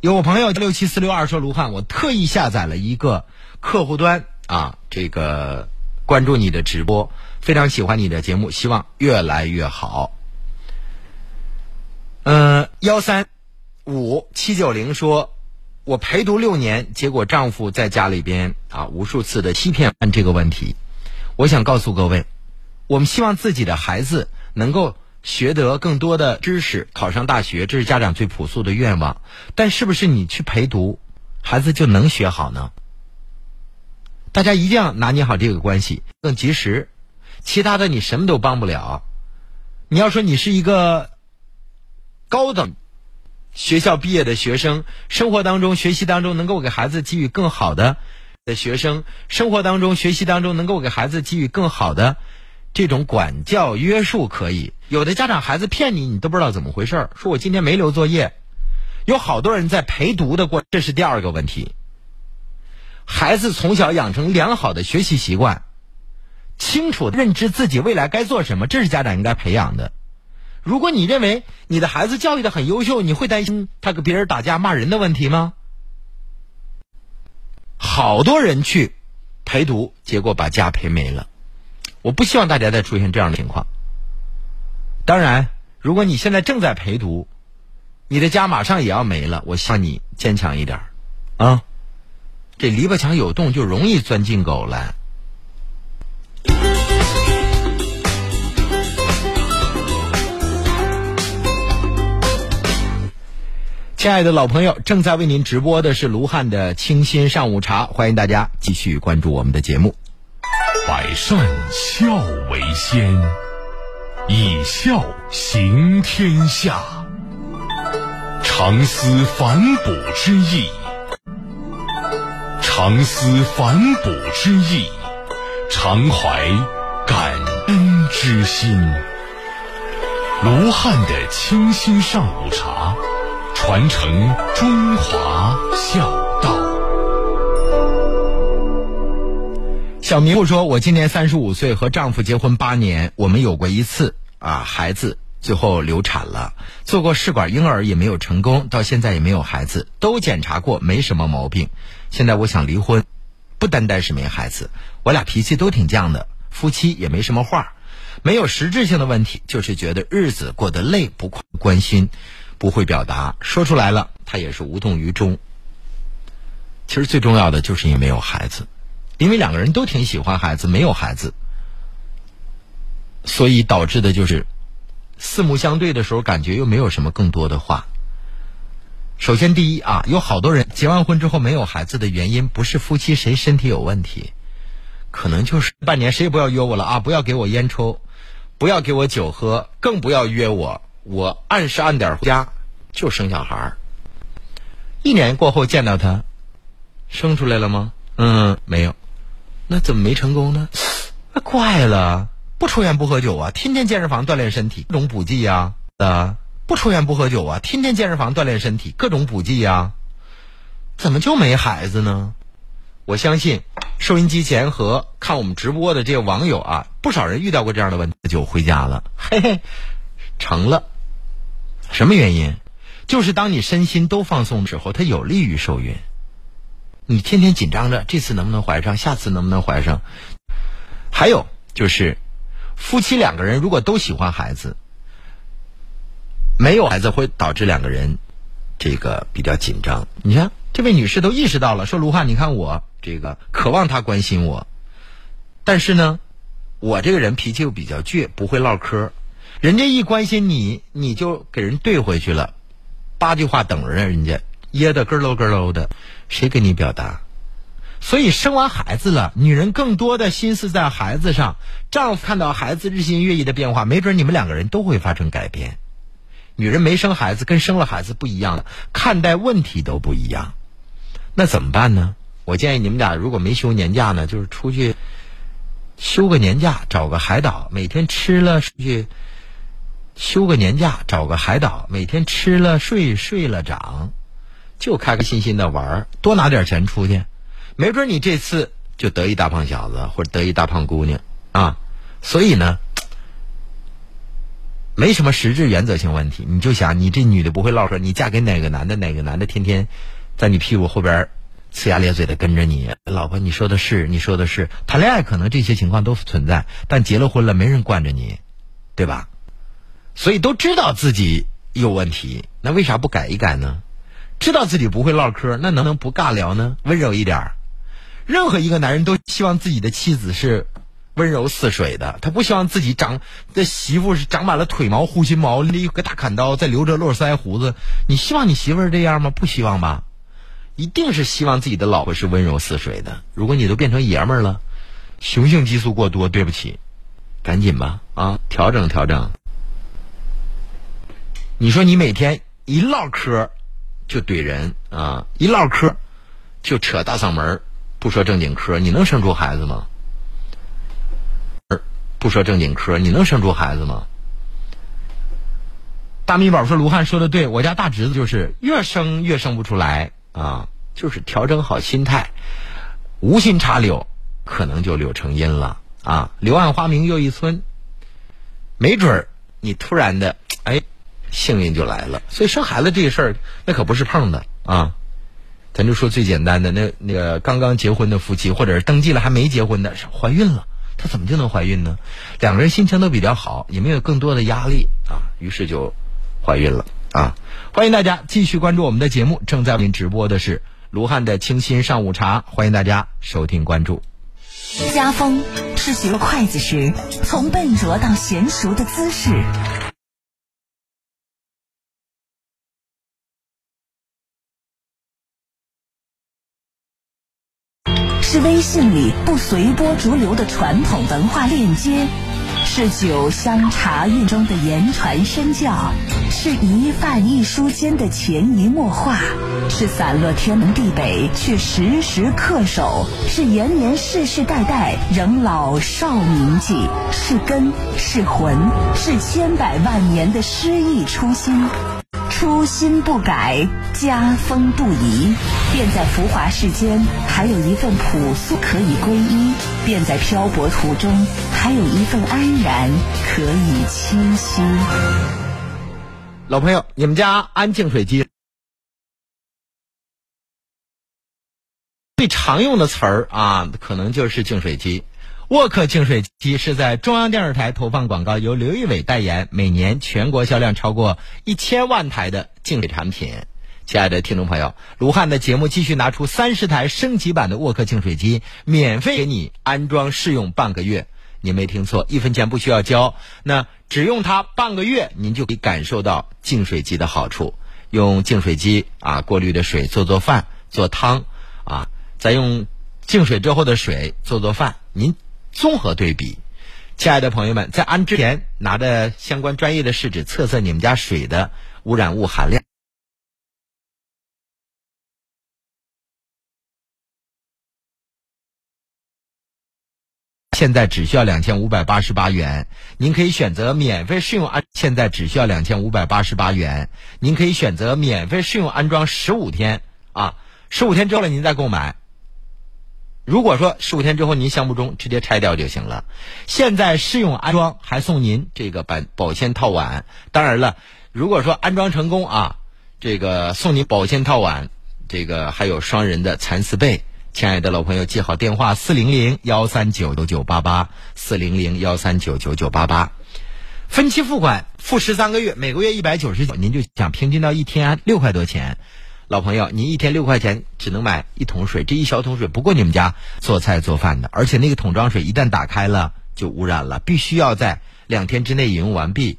有朋友六七四六二说卢汉，我特意下载了一个客户端啊，这个关注你的直播，非常喜欢你的节目，希望越来越好。嗯，幺三五七九零说，我陪读六年，结果丈夫在家里边啊无数次的欺骗。这个问题，我想告诉各位。我们希望自己的孩子能够学得更多的知识，考上大学，这是家长最朴素的愿望。但是不是你去陪读，孩子就能学好呢？大家一定要拿捏好这个关系，更及时。其他的你什么都帮不了。你要说你是一个高等学校毕业的学生，生活当中、学习当中能够给孩子给予更好的的学生，生活当中、学习当中能够给孩子给予更好的。这种管教约束可以，有的家长孩子骗你，你都不知道怎么回事儿。说我今天没留作业，有好多人在陪读的过，这是第二个问题。孩子从小养成良好的学习习惯，清楚认知自己未来该做什么，这是家长应该培养的。如果你认为你的孩子教育的很优秀，你会担心他跟别人打架骂人的问题吗？好多人去陪读，结果把家陪没了。我不希望大家再出现这样的情况。当然，如果你现在正在陪读，你的家马上也要没了，我希望你坚强一点啊！这篱笆墙有洞，就容易钻进狗来。亲爱的老朋友，正在为您直播的是卢汉的清新上午茶，欢迎大家继续关注我们的节目。百善孝为先，以孝行天下。常思反哺之意，常思反哺之意，常怀感恩之心。卢汉的清新上午茶，传承中华孝道。小迷糊说：“我今年三十五岁，和丈夫结婚八年，我们有过一次啊孩子，最后流产了，做过试管婴儿也没有成功，到现在也没有孩子，都检查过没什么毛病。现在我想离婚，不单单是没孩子，我俩脾气都挺犟的，夫妻也没什么话，没有实质性的问题，就是觉得日子过得累，不关心，不会表达，说出来了他也是无动于衷。其实最重要的就是因为没有孩子。”因为两个人都挺喜欢孩子，没有孩子，所以导致的就是四目相对的时候，感觉又没有什么更多的话。首先，第一啊，有好多人结完婚之后没有孩子的原因，不是夫妻谁身体有问题，可能就是半年谁也不要约我了啊，不要给我烟抽，不要给我酒喝，更不要约我，我按时按点回家就生小孩儿。一年过后见到他，生出来了吗？嗯，没有。那怎么没成功呢？那怪了，不抽烟不喝酒啊，天天健身房锻炼身体，各种补剂呀啊！不抽烟不喝酒啊，天天健身房锻炼身体，各种补剂呀，怎么就没孩子呢？我相信收音机前和看我们直播的这些网友啊，不少人遇到过这样的问题，就回家了，嘿嘿，成了。什么原因？就是当你身心都放松的时候，它有利于受孕。你天天紧张着，这次能不能怀上？下次能不能怀上？还有就是，夫妻两个人如果都喜欢孩子，没有孩子会导致两个人这个比较紧张。你看，这位女士都意识到了，说卢汉，你看我这个渴望他关心我，但是呢，我这个人脾气又比较倔，不会唠嗑。人家一关心你，你就给人怼回去了，八句话等着人家。噎得咯咯咯咯的，谁给你表达？所以生完孩子了，女人更多的心思在孩子上，丈夫看到孩子日新月异的变化，没准你们两个人都会发生改变。女人没生孩子跟生了孩子不一样了，看待问题都不一样。那怎么办呢？我建议你们俩如果没休年假呢，就是出去休个年假，找个海岛，每天吃了去休个年假，找个海岛，每天吃了睡，睡了长，就开开心心的玩儿，多拿点钱出去。没准你这次就得一大胖小子，或者得一大胖姑娘啊！所以呢，没什么实质原则性问题。你就想，你这女的不会唠嗑，你嫁给哪个男的，哪个男的天天在你屁股后边呲牙咧嘴的跟着你。老婆，你说的是，你说的是，谈恋爱可能这些情况都存在，但结了婚了，没人惯着你，对吧？所以都知道自己有问题，那为啥不改一改呢？知道自己不会唠嗑，那能不能不尬聊呢？温柔一点。任何一个男人都希望自己的妻子是温柔似水的，他不希望自己长的媳妇是长满了腿毛、护心毛，拎一个大砍刀，再留着络腮胡子。你希望你媳妇这样吗？不希望吧？一定是希望自己的老婆是温柔似水的。如果你都变成爷们儿了，雄性激素过多，对不起，赶紧吧啊，调整调整。你说你每天一唠嗑就怼人啊，一唠嗑就扯大嗓门不说正经嗑，你能生出孩子吗？不说正经嗑，你能生出孩子吗？大米宝说：“卢汉说的对，我家大侄子就是越生越生不出来啊，就是调整好心态，无心插柳，可能就柳成荫了啊。柳暗花明又一村，没准儿你突然的哎，幸运就来了。所以生孩子这事儿，那可不是碰的啊。”咱就说最简单的，那那个刚刚结婚的夫妻，或者是登记了还没结婚的，怀孕了，她怎么就能怀孕呢？两个人心情都比较好，也没有更多的压力啊，于是就怀孕了啊！欢迎大家继续关注我们的节目，正在为您直播的是卢汉的清新上午茶，欢迎大家收听关注。家风是学筷子时从笨拙到娴熟的姿势。是微信里不随波逐流的传统文化链接，是酒香茶韵中的言传身教，是一饭一书间的潜移默化，是散落天南地北却时时恪守，是延年世世代代仍老少铭记，是根是魂，是千百万年的诗意初心。初心不改，家风不移，便在浮华世间还有一份朴素可以皈依；便在漂泊途中还有一份安然可以栖息。老朋友，你们家安净水机最常用的词儿啊，可能就是净水机。沃克净水机是在中央电视台投放广告，由刘仪伟代言，每年全国销量超过一千万台的净水产品。亲爱的听众朋友，卢汉的节目继续拿出三十台升级版的沃克净水机，免费给你安装试用半个月。您没听错，一分钱不需要交。那只用它半个月，您就可以感受到净水机的好处。用净水机啊过滤的水做做饭、做汤啊，再用净水之后的水做做饭，您。综合对比，亲爱的朋友们，在安之前，拿着相关专业的试纸测测你们家水的污染物含量。现在只需要两千五百八十八元，您可以选择免费试用安。现在只需要两千五百八十八元，您可以选择免费试用安装十五天啊，十五天之后了您再购买。如果说十五天之后您相不中，直接拆掉就行了。现在试用安装还送您这个保保鲜套碗。当然了，如果说安装成功啊，这个送你保鲜套碗，这个还有双人的蚕丝被。亲爱的老朋友，记好电话：四零零幺三九九九八八，四零零幺三九九九八八。分期付款，付十三个月，每个月一百九十九，您就想平均到一天六块多钱。老朋友，您一天六块钱只能买一桶水，这一小桶水不够你们家做菜做饭的，而且那个桶装水一旦打开了就污染了，必须要在两天之内饮用完毕。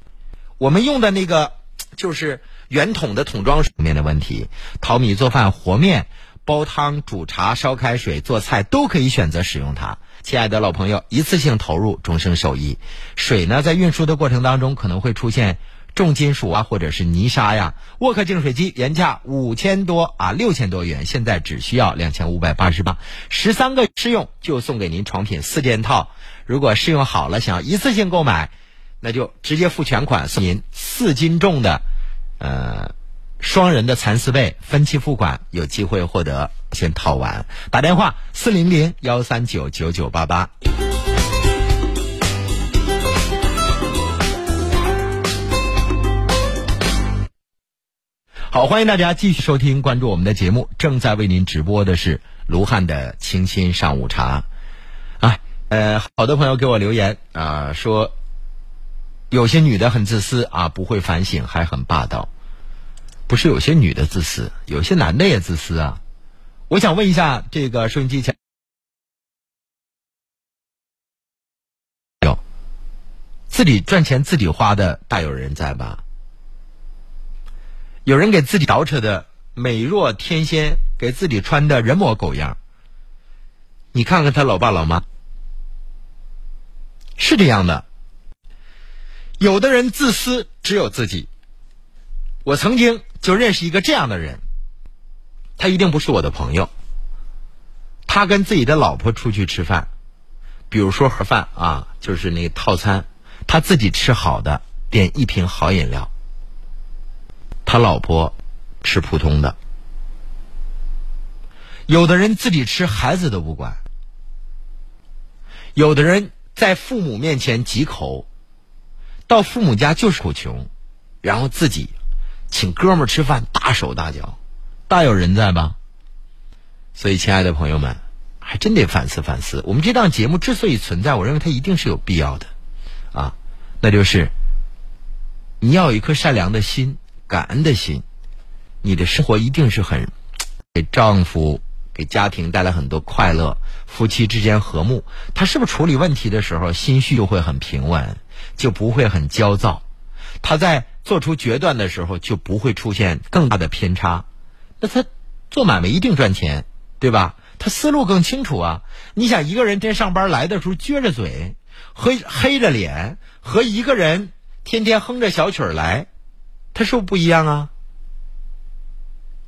我们用的那个就是圆桶的桶装水面的问题，淘米做饭、和面、煲汤、煮茶、烧开水、做菜都可以选择使用它。亲爱的老朋友，一次性投入，终生受益。水呢，在运输的过程当中可能会出现重金属啊，或者是泥沙呀。沃克净水机原价五千多啊，六千多元，现在只需要两千五百八十八，十三个试用就送给您床品四件套。如果试用好了，想要一次性购买，那就直接付全款，送您四斤重的。呃，双人的蚕丝被分期付款，有机会获得先套完。打电话四零零幺三九九九八八。好，欢迎大家继续收听、关注我们的节目。正在为您直播的是卢汉的清新上午茶。啊，呃，好多朋友给我留言啊，说有些女的很自私啊，不会反省，还很霸道。不是有些女的自私，有些男的也自私啊。我想问一下，这个收音机前有自己赚钱自己花的大有人在吧？有人给自己捯饬的美若天仙，给自己穿的人模狗样。你看看他老爸老妈，是这样的。有的人自私，只有自己。我曾经就认识一个这样的人，他一定不是我的朋友。他跟自己的老婆出去吃饭，比如说盒饭啊，就是那个套餐，他自己吃好的，点一瓶好饮料。他老婆吃普通的。有的人自己吃孩子都不管，有的人在父母面前几口，到父母家就是口穷，然后自己请哥们儿吃饭大手大脚，大有人在吧？所以，亲爱的朋友们，还真得反思反思。我们这档节目之所以存在，我认为它一定是有必要的，啊，那就是你要有一颗善良的心。感恩的心，你的生活一定是很给丈夫、给家庭带来很多快乐，夫妻之间和睦。他是不是处理问题的时候心绪就会很平稳，就不会很焦躁？他在做出决断的时候就不会出现更大的偏差。那他做买卖一定赚钱，对吧？他思路更清楚啊！你想一个人天上班来的时候撅着嘴、黑黑着脸，和一个人天天哼着小曲儿来。他是不是不一样啊？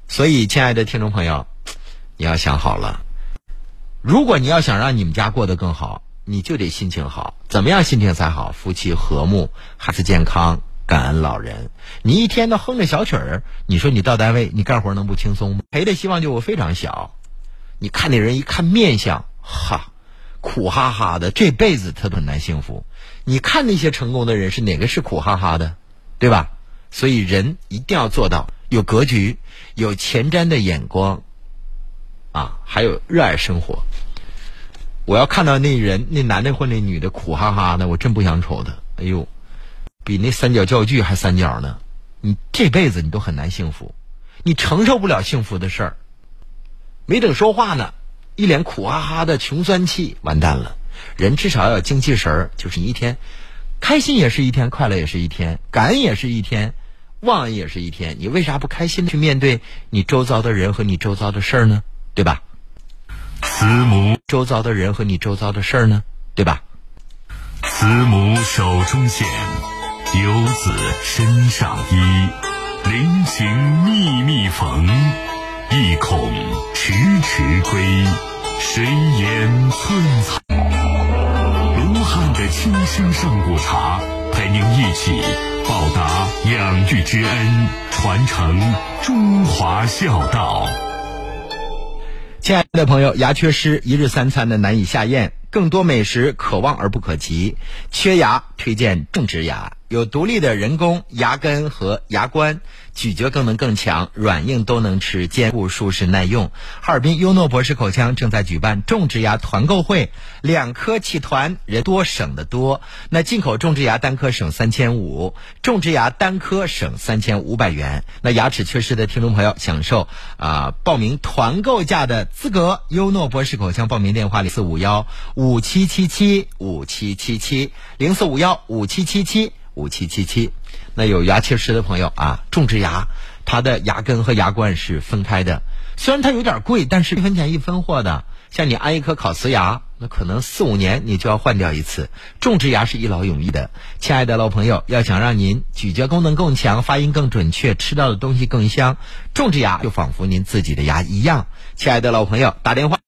所以，亲爱的听众朋友，你要想好了。如果你要想让你们家过得更好，你就得心情好。怎么样心情才好？夫妻和睦，孩子健康，感恩老人。你一天都哼着小曲儿，你说你到单位你干活能不轻松吗？赔的希望就非常小。你看那人一看面相，哈，苦哈哈的，这辈子他都很难幸福。你看那些成功的人是哪个是苦哈哈的，对吧？所以，人一定要做到有格局、有前瞻的眼光，啊，还有热爱生活。我要看到那人、那男的或那女的苦哈哈的，我真不想瞅他。哎呦，比那三角教具还三角呢！你这辈子你都很难幸福，你承受不了幸福的事儿。没等说话呢，一脸苦哈哈的穷酸气，完蛋了。人至少要有精气神儿，就是一天开心也是一天，快乐也是一天，感恩也是一天。忘恩也是一天，你为啥不开心去面对你周遭的人和你周遭的事儿呢？对吧？慈母周遭的人和你周遭的事儿呢？对吧？慈母手中线，游子身上衣。临行密密缝，意恐迟迟归。谁言寸草？卢汉的清新上古茶，陪您一起。报答养育之恩，传承中华孝道。亲爱的朋友，牙缺失，一日三餐的难以下咽，更多美食可望而不可及。缺牙推荐种植牙，有独立的人工牙根和牙冠。咀嚼功能更强，软硬都能吃，坚固舒适耐用。哈尔滨优诺博士口腔正在举办种植牙团购会，两颗起团，人多省得多。那进口种植牙单颗省三千五，种植牙单颗省三千五百元。那牙齿缺失的听众朋友享受啊报名团购价的资格。优诺博士口腔报名电话零四五幺五七七七五七七七零四五幺五七七七五七七七。那有牙缺失的朋友啊，种植牙，它的牙根和牙冠是分开的。虽然它有点贵，但是一分钱一分货的。像你安一颗烤瓷牙，那可能四五年你就要换掉一次。种植牙是一劳永逸的。亲爱的老朋友，要想让您咀嚼功能更强、发音更准确、吃到的东西更香，种植牙就仿佛您自己的牙一样。亲爱的老朋友，打电话。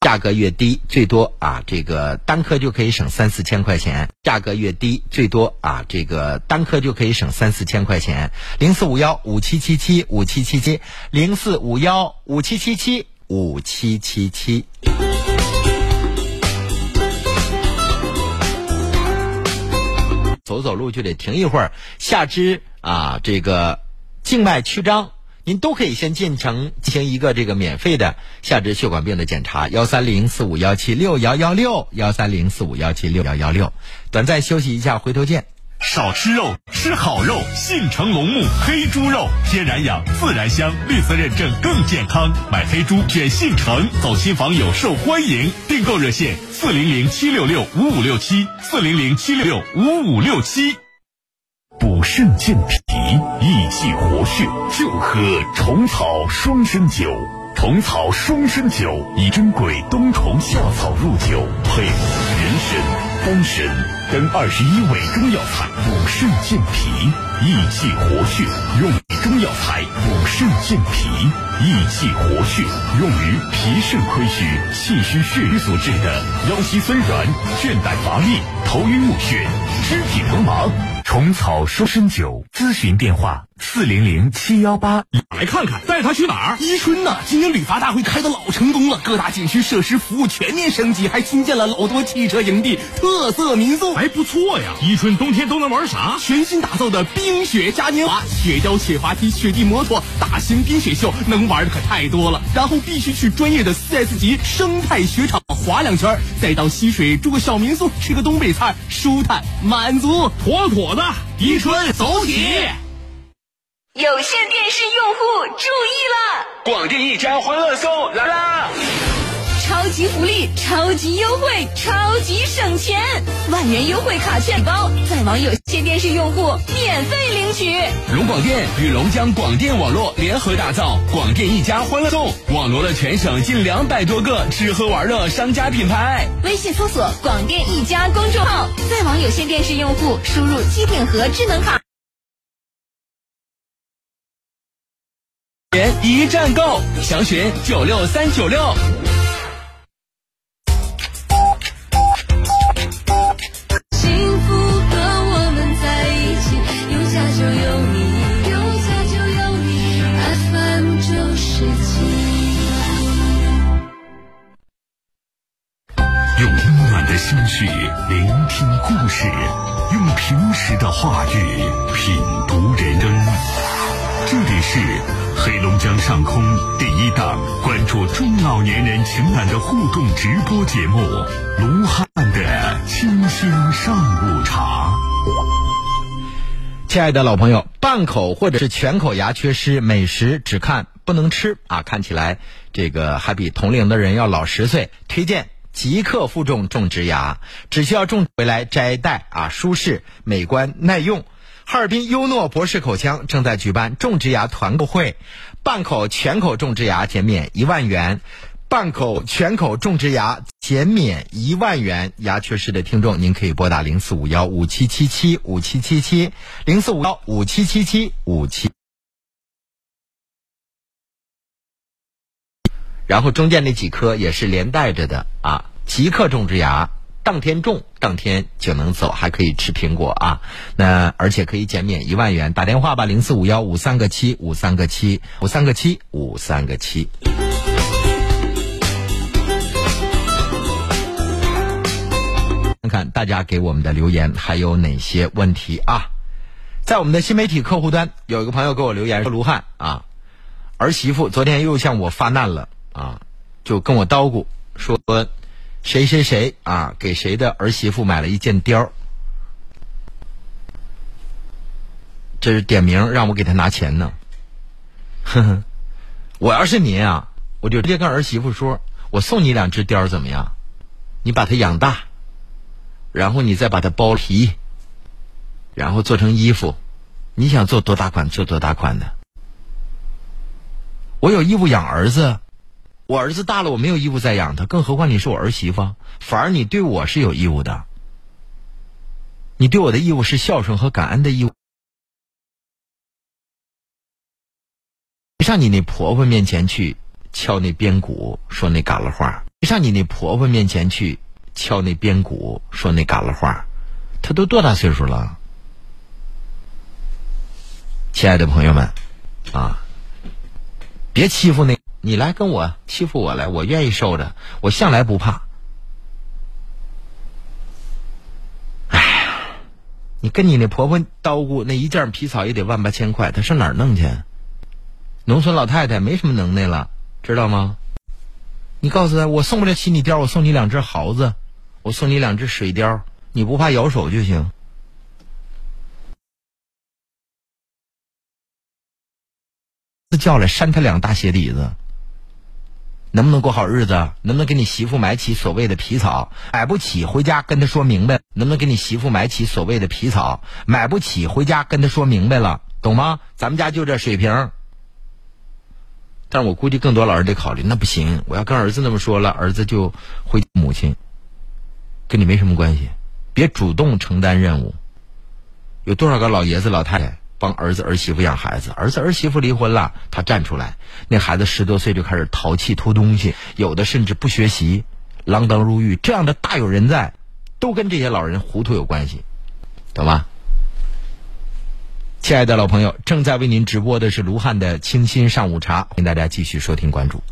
价格越低，最多啊，这个单颗就可以省三四千块钱。价格越低，最多啊，这个单颗就可以省三四千块钱。零四五幺五七七七五七七七，零四五幺五七七七五七七七。走走路就得停一会儿，下肢啊，这个静脉曲张。您都可以先进城进行一个这个免费的下肢血管病的检查，幺三零四五幺七六幺幺六，幺三零四五幺七六幺幺六。短暂休息一下，回头见。少吃肉，吃好肉。信诚龙木黑猪肉，天然养，自然香，绿色认证更健康。买黑猪选信诚，走亲访友受欢迎。订购热线：四零零七六六五五六七，四零零七六六五五六七。补肾健脾、益气活血，就喝虫草双参酒。虫草双参酒以珍贵冬虫夏草入酒，配人参、丹参等二十一味中药材，补肾健脾、益气活血。用于中药材补肾健脾、益气活血，用于脾肾亏虚、气虚血瘀所致的腰膝酸软、倦怠乏力、头晕目眩、肢体疼麻。虫草双参酒，咨询电话：四零零七幺八。来看看，带他去哪儿？伊春呐，今年旅发大会开的老成功了，各大景区设施服务全面升级，还新建了老多汽车营地、特色民宿，还不错呀。伊春冬天都能玩啥？全新打造的冰雪嘉年华，雪雕、雪滑梯、雪地摩托、大型冰雪秀，能玩的可太多了。然后必须去专业的四 S 级生态雪场滑两圈，再到溪水住个小民宿，吃个东北菜，舒坦满足，妥妥的。宜春走起！有线电视用户注意了，广电一家欢乐颂来啦！超级福利，超级优惠，超级省钱，万元优惠卡券包，在网有线电视用户免费领取。龙广电与龙江广电网络联合打造广电一家欢乐颂，网罗了全省近两百多个吃喝玩乐商家品牌。微信搜索“广电一家”公众号，在网有线电视用户输入机顶盒智能卡。一站购，详询九六三九六。心绪聆听故事，用平时的话语品读人生。这里是黑龙江上空第一档关注中老年人情感的互动直播节目《卢汉的清新上午茶》。亲爱的老朋友，半口或者是全口牙缺失，美食只看不能吃啊，看起来这个还比同龄的人要老十岁。推荐即刻负重种植牙，只需要种回来摘戴啊，舒适、美观、耐用。哈尔滨优诺博士口腔正在举办种植牙团购会，半口全口种植牙减免一万元，半口全口种植牙减免一万元。牙缺失的听众，您可以拨打零四五幺五七七七五七七七零四五幺五七七七五七。然后中间那几颗也是连带着的啊，即刻种植牙。当天种，当天就能走，还可以吃苹果啊！那而且可以减免一万元，打电话吧，零四五幺五三个七五三个七五三个七五三个七。看看大家给我们的留言还有哪些问题啊？在我们的新媒体客户端，有一个朋友给我留言说：“卢汉啊，儿媳妇昨天又向我发难了啊，就跟我叨咕说。”谁谁谁啊，给谁的儿媳妇买了一件貂儿这是点名让我给他拿钱呢。呵呵，我要是您啊，我就直接跟儿媳妇说，我送你两只貂怎么样？你把它养大，然后你再把它剥皮，然后做成衣服，你想做多大款做多大款的。我有义务养儿子，我儿子大了，我没有义务再养他，更何况你是我儿媳妇，反而你对我是有义务的。你对我的义务是孝顺和感恩的义务。上你那婆婆面前去敲那边鼓，说那嘎啦话；上你那婆婆面前去敲那边鼓，说那嘎啦话。她都多大岁数了？亲爱的朋友们，啊，别欺负那，你来跟我欺负我来，我愿意受着，我向来不怕。哎呀，你跟你那婆婆叨咕那一件皮草也得万八千块，她上哪儿弄去？农村老太太没什么能耐了，知道吗？你告诉她，我送不了起你貂，我送你两只耗子，我送你两只水貂，你不怕咬手就行。叫来扇他两大鞋底子，能不能过好日子？能不能给你媳妇买起所谓的皮草？买不起，回家跟他说明白。能不能给你媳妇买起所谓的皮草？买不起，回家跟他说明白了，懂吗？咱们家就这水平。但我估计更多老人得考虑，那不行，我要跟儿子那么说了，儿子就会母亲，跟你没什么关系，别主动承担任务。有多少个老爷子老太太帮儿子儿媳妇养孩子，儿子儿媳妇离婚了，他站出来，那孩子十多岁就开始淘气偷东西，有的甚至不学习，锒铛入狱，这样的大有人在，都跟这些老人糊涂有关系，懂吗？亲爱的老朋友，正在为您直播的是卢汉的清新上午茶，欢迎大家继续收听关注。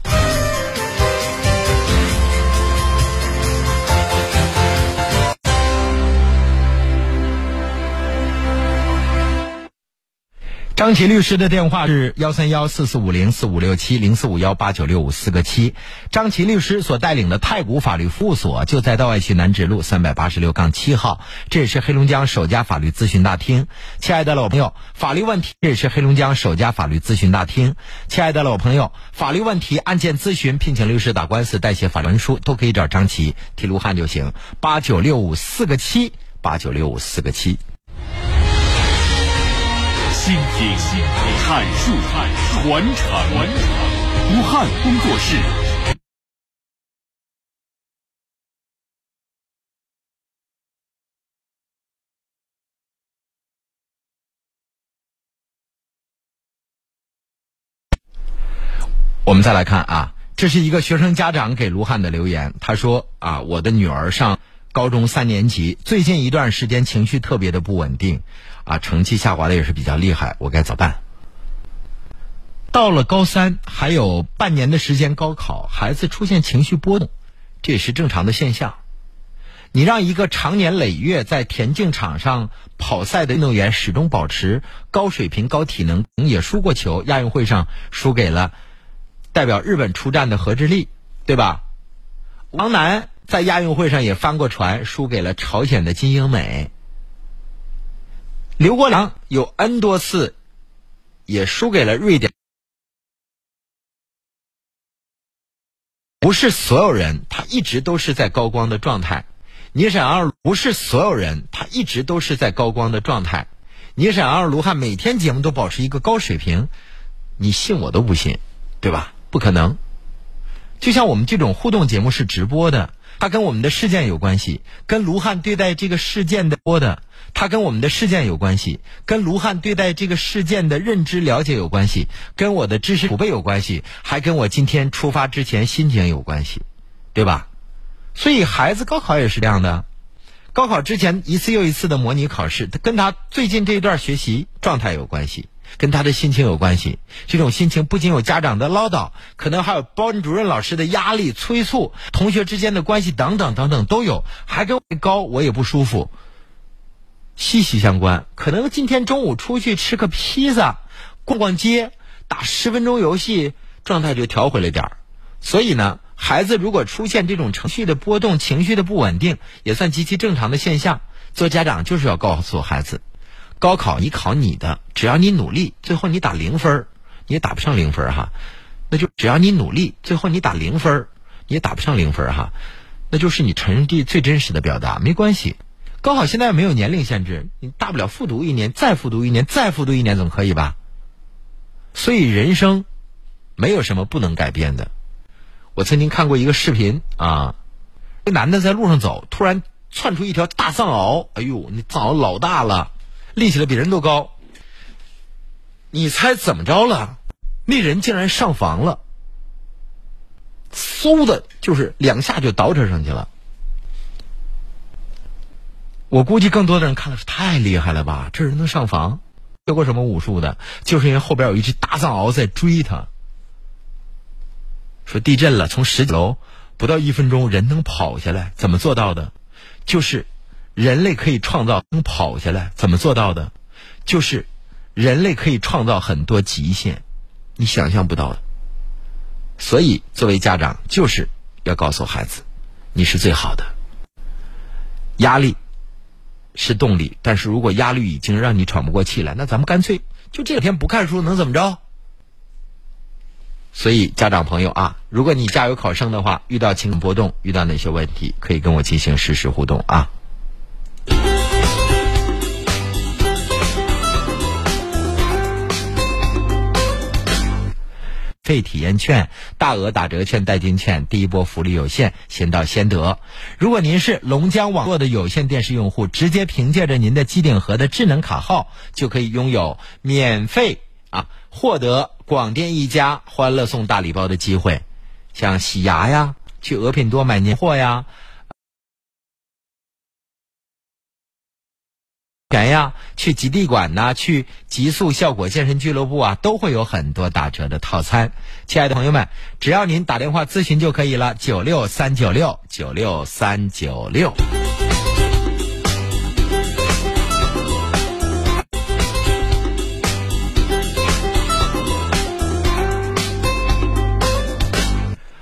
张琪律师的电话是幺三幺四四五零四五六七零四五幺八九六五四个七。张琪律师所带领的太古法律服务所就在道外区南直路三百八十六杠七号，这也是黑龙江首家法律咨询大厅。亲爱的老朋友，法律问题这也是黑龙江首家法律咨询大厅。亲爱的老朋友，法律问题、案件咨询、聘请律师打官司、代写法律文书都可以找张琪，提卢汉就行。八九六五四个七，八九六五四个七。倾听、阐述、传承，武汉工作室。我们再来看啊，这是一个学生家长给卢汉的留言。他说啊，我的女儿上高中三年级，最近一段时间情绪特别的不稳定，啊，成绩下滑的也是比较厉害，我该咋办？到了高三还有半年的时间高考，孩子出现情绪波动，这也是正常的现象。你让一个长年累月在田径场上跑赛的运动员始终保持高水平、高体能，也输过球，亚运会上输给了。代表日本出战的何智立，对吧？王楠在亚运会上也翻过船，输给了朝鲜的金英美。刘国梁有 N 多次也输给了瑞典。不是所有人他一直都是在高光的状态。你想让不是所有人他一直都是在高光的状态。你想让卢汉每天节目都保持一个高水平，你信我都不信，对吧？不可能，就像我们这种互动节目是直播的，它跟我们的事件有关系，跟卢汉对待这个事件的播的，它跟我们的事件有关系，跟卢汉对待这个事件的认知了解有关系，跟我的知识储备有关系，还跟我今天出发之前心情有关系，对吧？所以孩子高考也是这样的，高考之前一次又一次的模拟考试，跟他最近这一段学习状态有关系。跟他的心情有关系，这种心情不仅有家长的唠叨，可能还有班主任老师的压力催促，同学之间的关系等等等等都有，还跟高我也不舒服，息息相关。可能今天中午出去吃个披萨，逛逛街，打十分钟游戏，状态就调回来点儿。所以呢，孩子如果出现这种情绪的波动、情绪的不稳定，也算极其正常的现象。做家长就是要告诉孩子。高考你考你的，只要你努力，最后你打零分你也打不上零分哈。那就只要你努力，最后你打零分你也打不上零分哈。那就是你成绩最真实的表达，没关系。高考现在没有年龄限制，你大不了复读一年，再复读一年，再复读一年，总可以吧？所以人生没有什么不能改变的。我曾经看过一个视频啊，这男的在路上走，突然窜出一条大藏獒，哎呦，那藏獒老大了，立起来比人都高。你猜怎么着了？那人竟然上房了，嗖的，就是两下就倒车上去了。我估计更多的人看的是太厉害了吧？这人能上房，学过什么武术的？就是因为后边有一只大藏獒在追他。说地震了，从十几楼不到一分钟，人能跑下来，怎么做到的？就是人类可以创造能跑下来，怎么做到的？就是人类可以创造很多极限，你想象不到的。所以，作为家长，就是要告诉孩子，你是最好的。压力是动力，但是如果压力已经让你喘不过气来，那咱们干脆就这两天不看书，能怎么着？所以，家长朋友啊，如果你家有考生的话，遇到情感波动，遇到哪些问题，可以跟我进行实时互动啊。费体验券、大额打折券、代金券，第一波福利有限，先到先得。如果您是龙江网络的有线电视用户，直接凭借着您的机顶盒的智能卡号，就可以拥有免费啊获得。广电一家欢乐送大礼包的机会，像洗牙呀，去俄品多买年货呀，钱呀，去极地馆呐，去极速效果健身俱乐部啊，都会有很多打折的套餐。亲爱的朋友们，只要您打电话咨询就可以了，九六三九六九六三九六。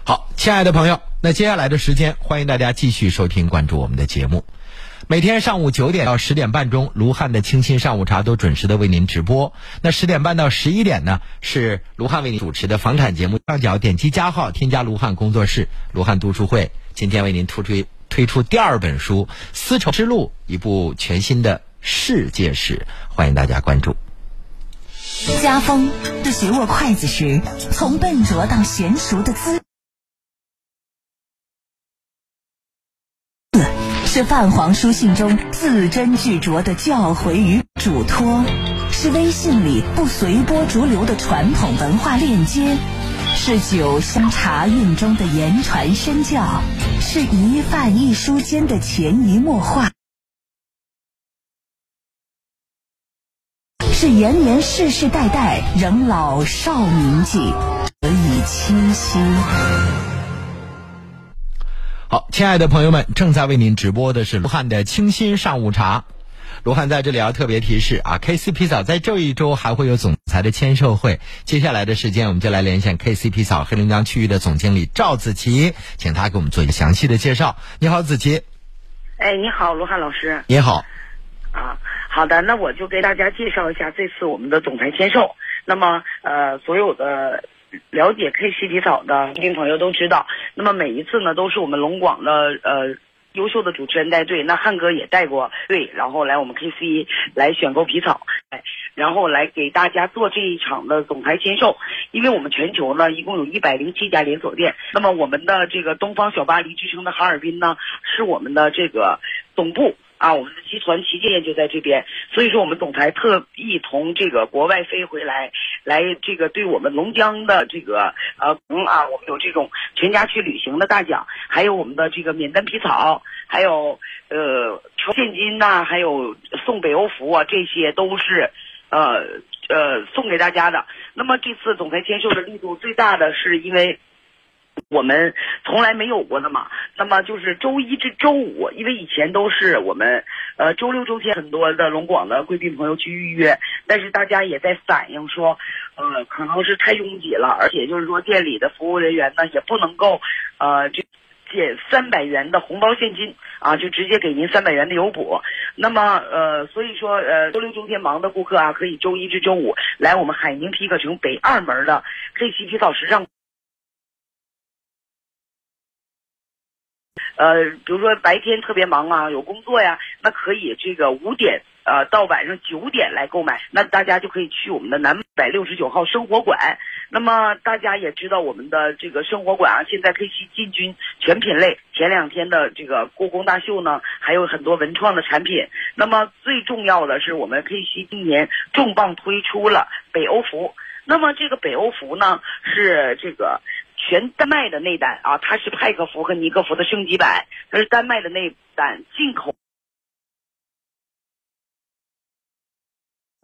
好亲爱的朋友，那接下来的时间，欢迎大家继续收听、关注我们的节目。每天上午九点到十点半钟，卢汉的清新上午茶都准时的为您直播。那十点半到十一点呢，是卢汉为您主持的房产节目。上角点击加号，添加卢汉工作室、卢汉读书会。今天为您突出推出第二本书《丝绸之路》，一部全新的世界史，欢迎大家关注。家风是学握筷子时从笨拙到娴熟的姿。是泛黄书信中字斟句酌的教诲与嘱托，是微信里不随波逐流的传统文化链接，是酒香茶韵中的言传身教，是一饭一书间的潜移默化，是延年世世代代仍老少铭记，得以清晰。好，亲爱的朋友们，正在为您直播的是卢汉的清新上午茶。罗汉在这里要特别提示啊，KC 皮草在这一周还会有总裁的签售会。接下来的时间，我们就来连线 KC 皮草黑龙江区域的总经理赵子琪，请他给我们做一个详细的介绍。你好，子琪。哎，你好，罗汉老师。你好。啊，好的，那我就给大家介绍一下这次我们的总裁签售。那么，呃，所有的。了解 K C 皮草的。听朋友都知道，那么每一次呢，都是我们龙广的呃优秀的主持人带队，那汉哥也带过队，然后来我们 K C 来选购皮草，哎，然后来给大家做这一场的总台签售。因为我们全球呢一共有一百零七家连锁店，那么我们的这个东方小巴黎之称的哈尔滨呢，是我们的这个总部。啊，我们的集团旗舰店就在这边，所以说我们总裁特意从这个国外飞回来，来这个对我们龙江的这个呃嗯啊，我们有这种全家去旅行的大奖，还有我们的这个免单皮草，还有呃现金呐，还有送北欧服啊，这些都是呃呃送给大家的。那么这次总裁签售的力度最大的是因为。我们从来没有过的嘛，那么就是周一至周五，因为以前都是我们呃周六周天很多的龙广的贵宾朋友去预约，但是大家也在反映说，呃可能是太拥挤了，而且就是说店里的服务人员呢也不能够呃就减三百元的红包现金啊，就直接给您三百元的油补。那么呃所以说呃周六周天忙的顾客啊，可以周一至周五来我们海宁皮革城北二门的 K 七皮草时尚。呃，比如说白天特别忙啊，有工作呀，那可以这个五点呃到晚上九点来购买，那大家就可以去我们的南百六十九号生活馆。那么大家也知道我们的这个生活馆啊，现在可以去进军全品类。前两天的这个故宫大秀呢，还有很多文创的产品。那么最重要的是，我们 K 七今年重磅推出了北欧服。那么这个北欧服呢，是这个全丹麦的内胆啊，它是派克服和尼克服的升级版，它是丹麦的内胆进口，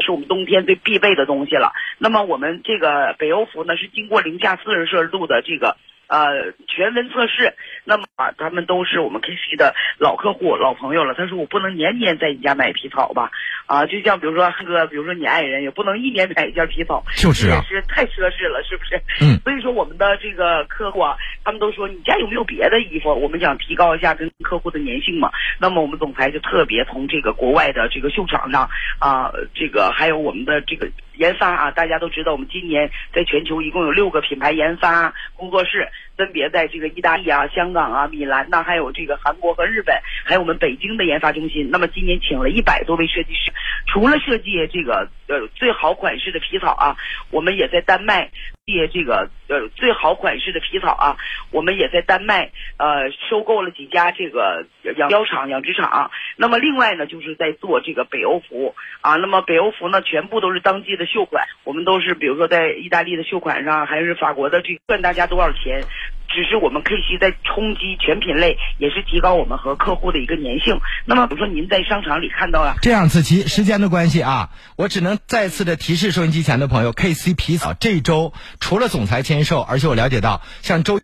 是我们冬天最必备的东西了。那么我们这个北欧服呢，是经过零下四十摄氏度的这个。呃，全文测试，那么啊，他们都是我们 K C 的老客户、老朋友了。他说我不能年年在你家买皮草吧？啊，就像比如说哥，比如说你爱人也不能一年买一件皮草，就是啊，是太奢侈了，是不是？嗯。所以说我们的这个客户啊，他们都说你家有没有别的衣服？我们想提高一下跟客户的粘性嘛。那么我们总裁就特别从这个国外的这个秀场上啊，这个还有我们的这个研发啊，大家都知道，我们今年在全球一共有六个品牌研发工作室。分别在这个意大利啊、香港啊、米兰呐，还有这个韩国和日本，还有我们北京的研发中心。那么今年请了一百多位设计师，除了设计这个呃最好款式的皮草啊，我们也在丹麦借这个呃最好款式的皮草啊，我们也在丹麦呃收购了几家这个养貂场、养殖场。那么另外呢，就是在做这个北欧服啊。那么北欧服呢，全部都是当季的秀款，我们都是比如说在意大利的秀款上，还是法国的，这赚大家多少钱？只是我们 K C 在冲击全品类，也是提高我们和客户的一个粘性。那么，比如说您在商场里看到了这样，子琪，时间的关系啊，我只能再次的提示收音机前的朋友，K C 皮草这周除了总裁签售，而且我了解到，像周。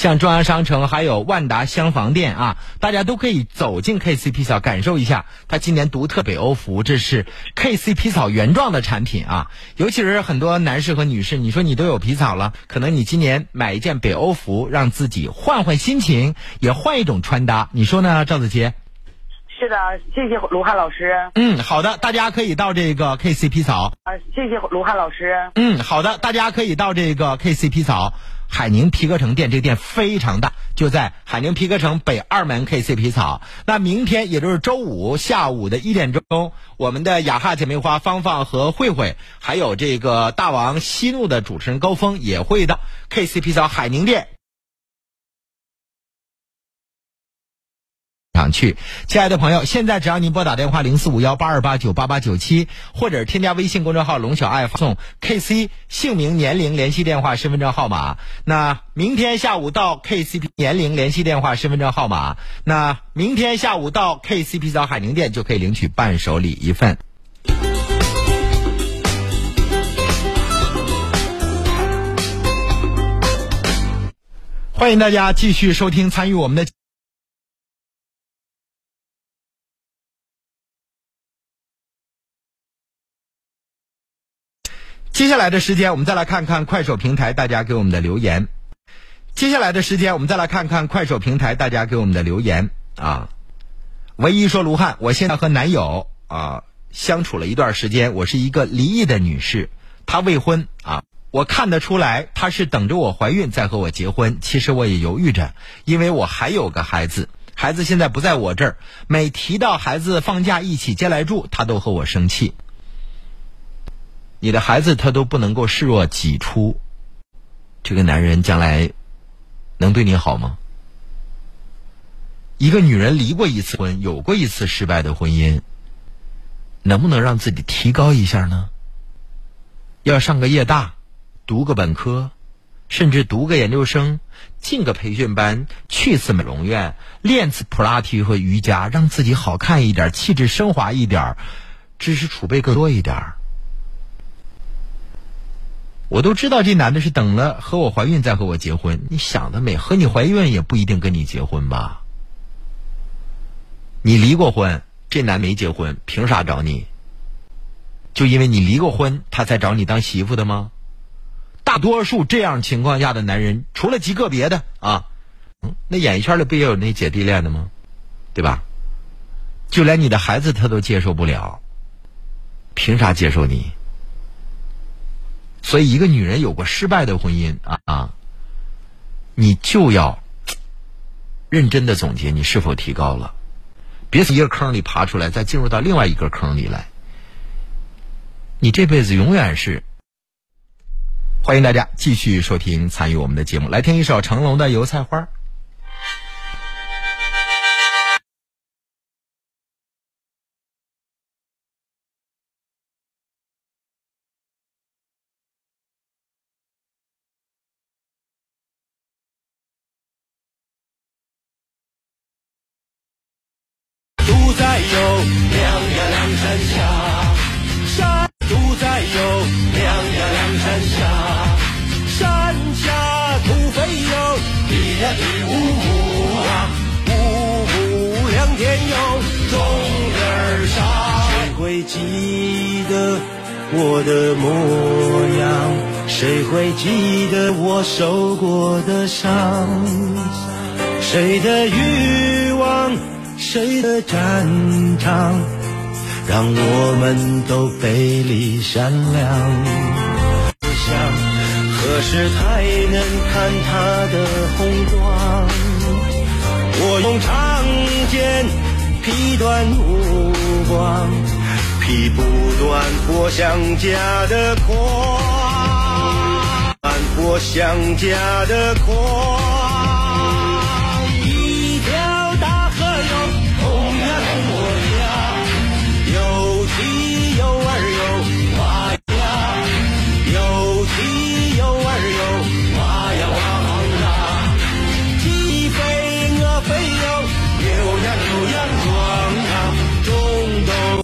像中央商城还有万达香房店啊，大家都可以走进 KC 皮草，感受一下它今年独特北欧服。这是 KC 皮草原状的产品啊，尤其是很多男士和女士，你说你都有皮草了，可能你今年买一件北欧服，让自己换换心情，也换一种穿搭，你说呢，赵子杰？是的，谢谢卢汉老师。嗯，好的，大家可以到这个 KC 皮草。啊，谢谢卢汉老师。嗯，好的，大家可以到这个 KC 皮草。海宁皮革城店，这个店非常大，就在海宁皮革城北二门 KC 皮草。那明天也就是周五下午的一点钟，我们的雅哈姐妹花芳芳和慧慧，还有这个大王息怒的主持人高峰也会到 KC 皮草海宁店。想去，亲爱的朋友，现在只要您拨打电话零四五幺八二八九八八九七，或者添加微信公众号“龙小爱”，发送 “KC” 姓名、年龄、联系电话、身份证号码。那明天下午到 KC 年龄、联系电话、身份证号码。那明天下午到 KC 皮草海宁店就可以领取伴手礼一份。欢迎大家继续收听参与我们的。接下来的时间，我们再来看看快手平台大家给我们的留言。接下来的时间，我们再来看看快手平台大家给我们的留言啊。唯一说卢汉，我现在和男友啊相处了一段时间，我是一个离异的女士，她未婚啊，我看得出来她是等着我怀孕再和我结婚。其实我也犹豫着，因为我还有个孩子，孩子现在不在我这儿，每提到孩子放假一起接来住，她都和我生气。你的孩子他都不能够视若己出，这个男人将来能对你好吗？一个女人离过一次婚，有过一次失败的婚姻，能不能让自己提高一下呢？要上个夜大，读个本科，甚至读个研究生，进个培训班，去次美容院，练次普拉提和瑜伽，让自己好看一点，气质升华一点，知识储备更多一点。我都知道这男的是等了和我怀孕再和我结婚，你想得美？和你怀孕也不一定跟你结婚吧？你离过婚，这男没结婚，凭啥找你？就因为你离过婚，他才找你当媳妇的吗？大多数这样情况下的男人，除了极个别的啊，那演艺圈里不也有那姐弟恋的吗？对吧？就连你的孩子他都接受不了，凭啥接受你？所以，一个女人有过失败的婚姻啊，你就要认真的总结你是否提高了，别从一个坑里爬出来，再进入到另外一个坑里来。你这辈子永远是。欢迎大家继续收听参与我们的节目，来听一首成龙的《油菜花》。善良？我想，何时才能看它的红妆？我用长剑劈断目光，劈不断破乡家的狂，破乡家的狂。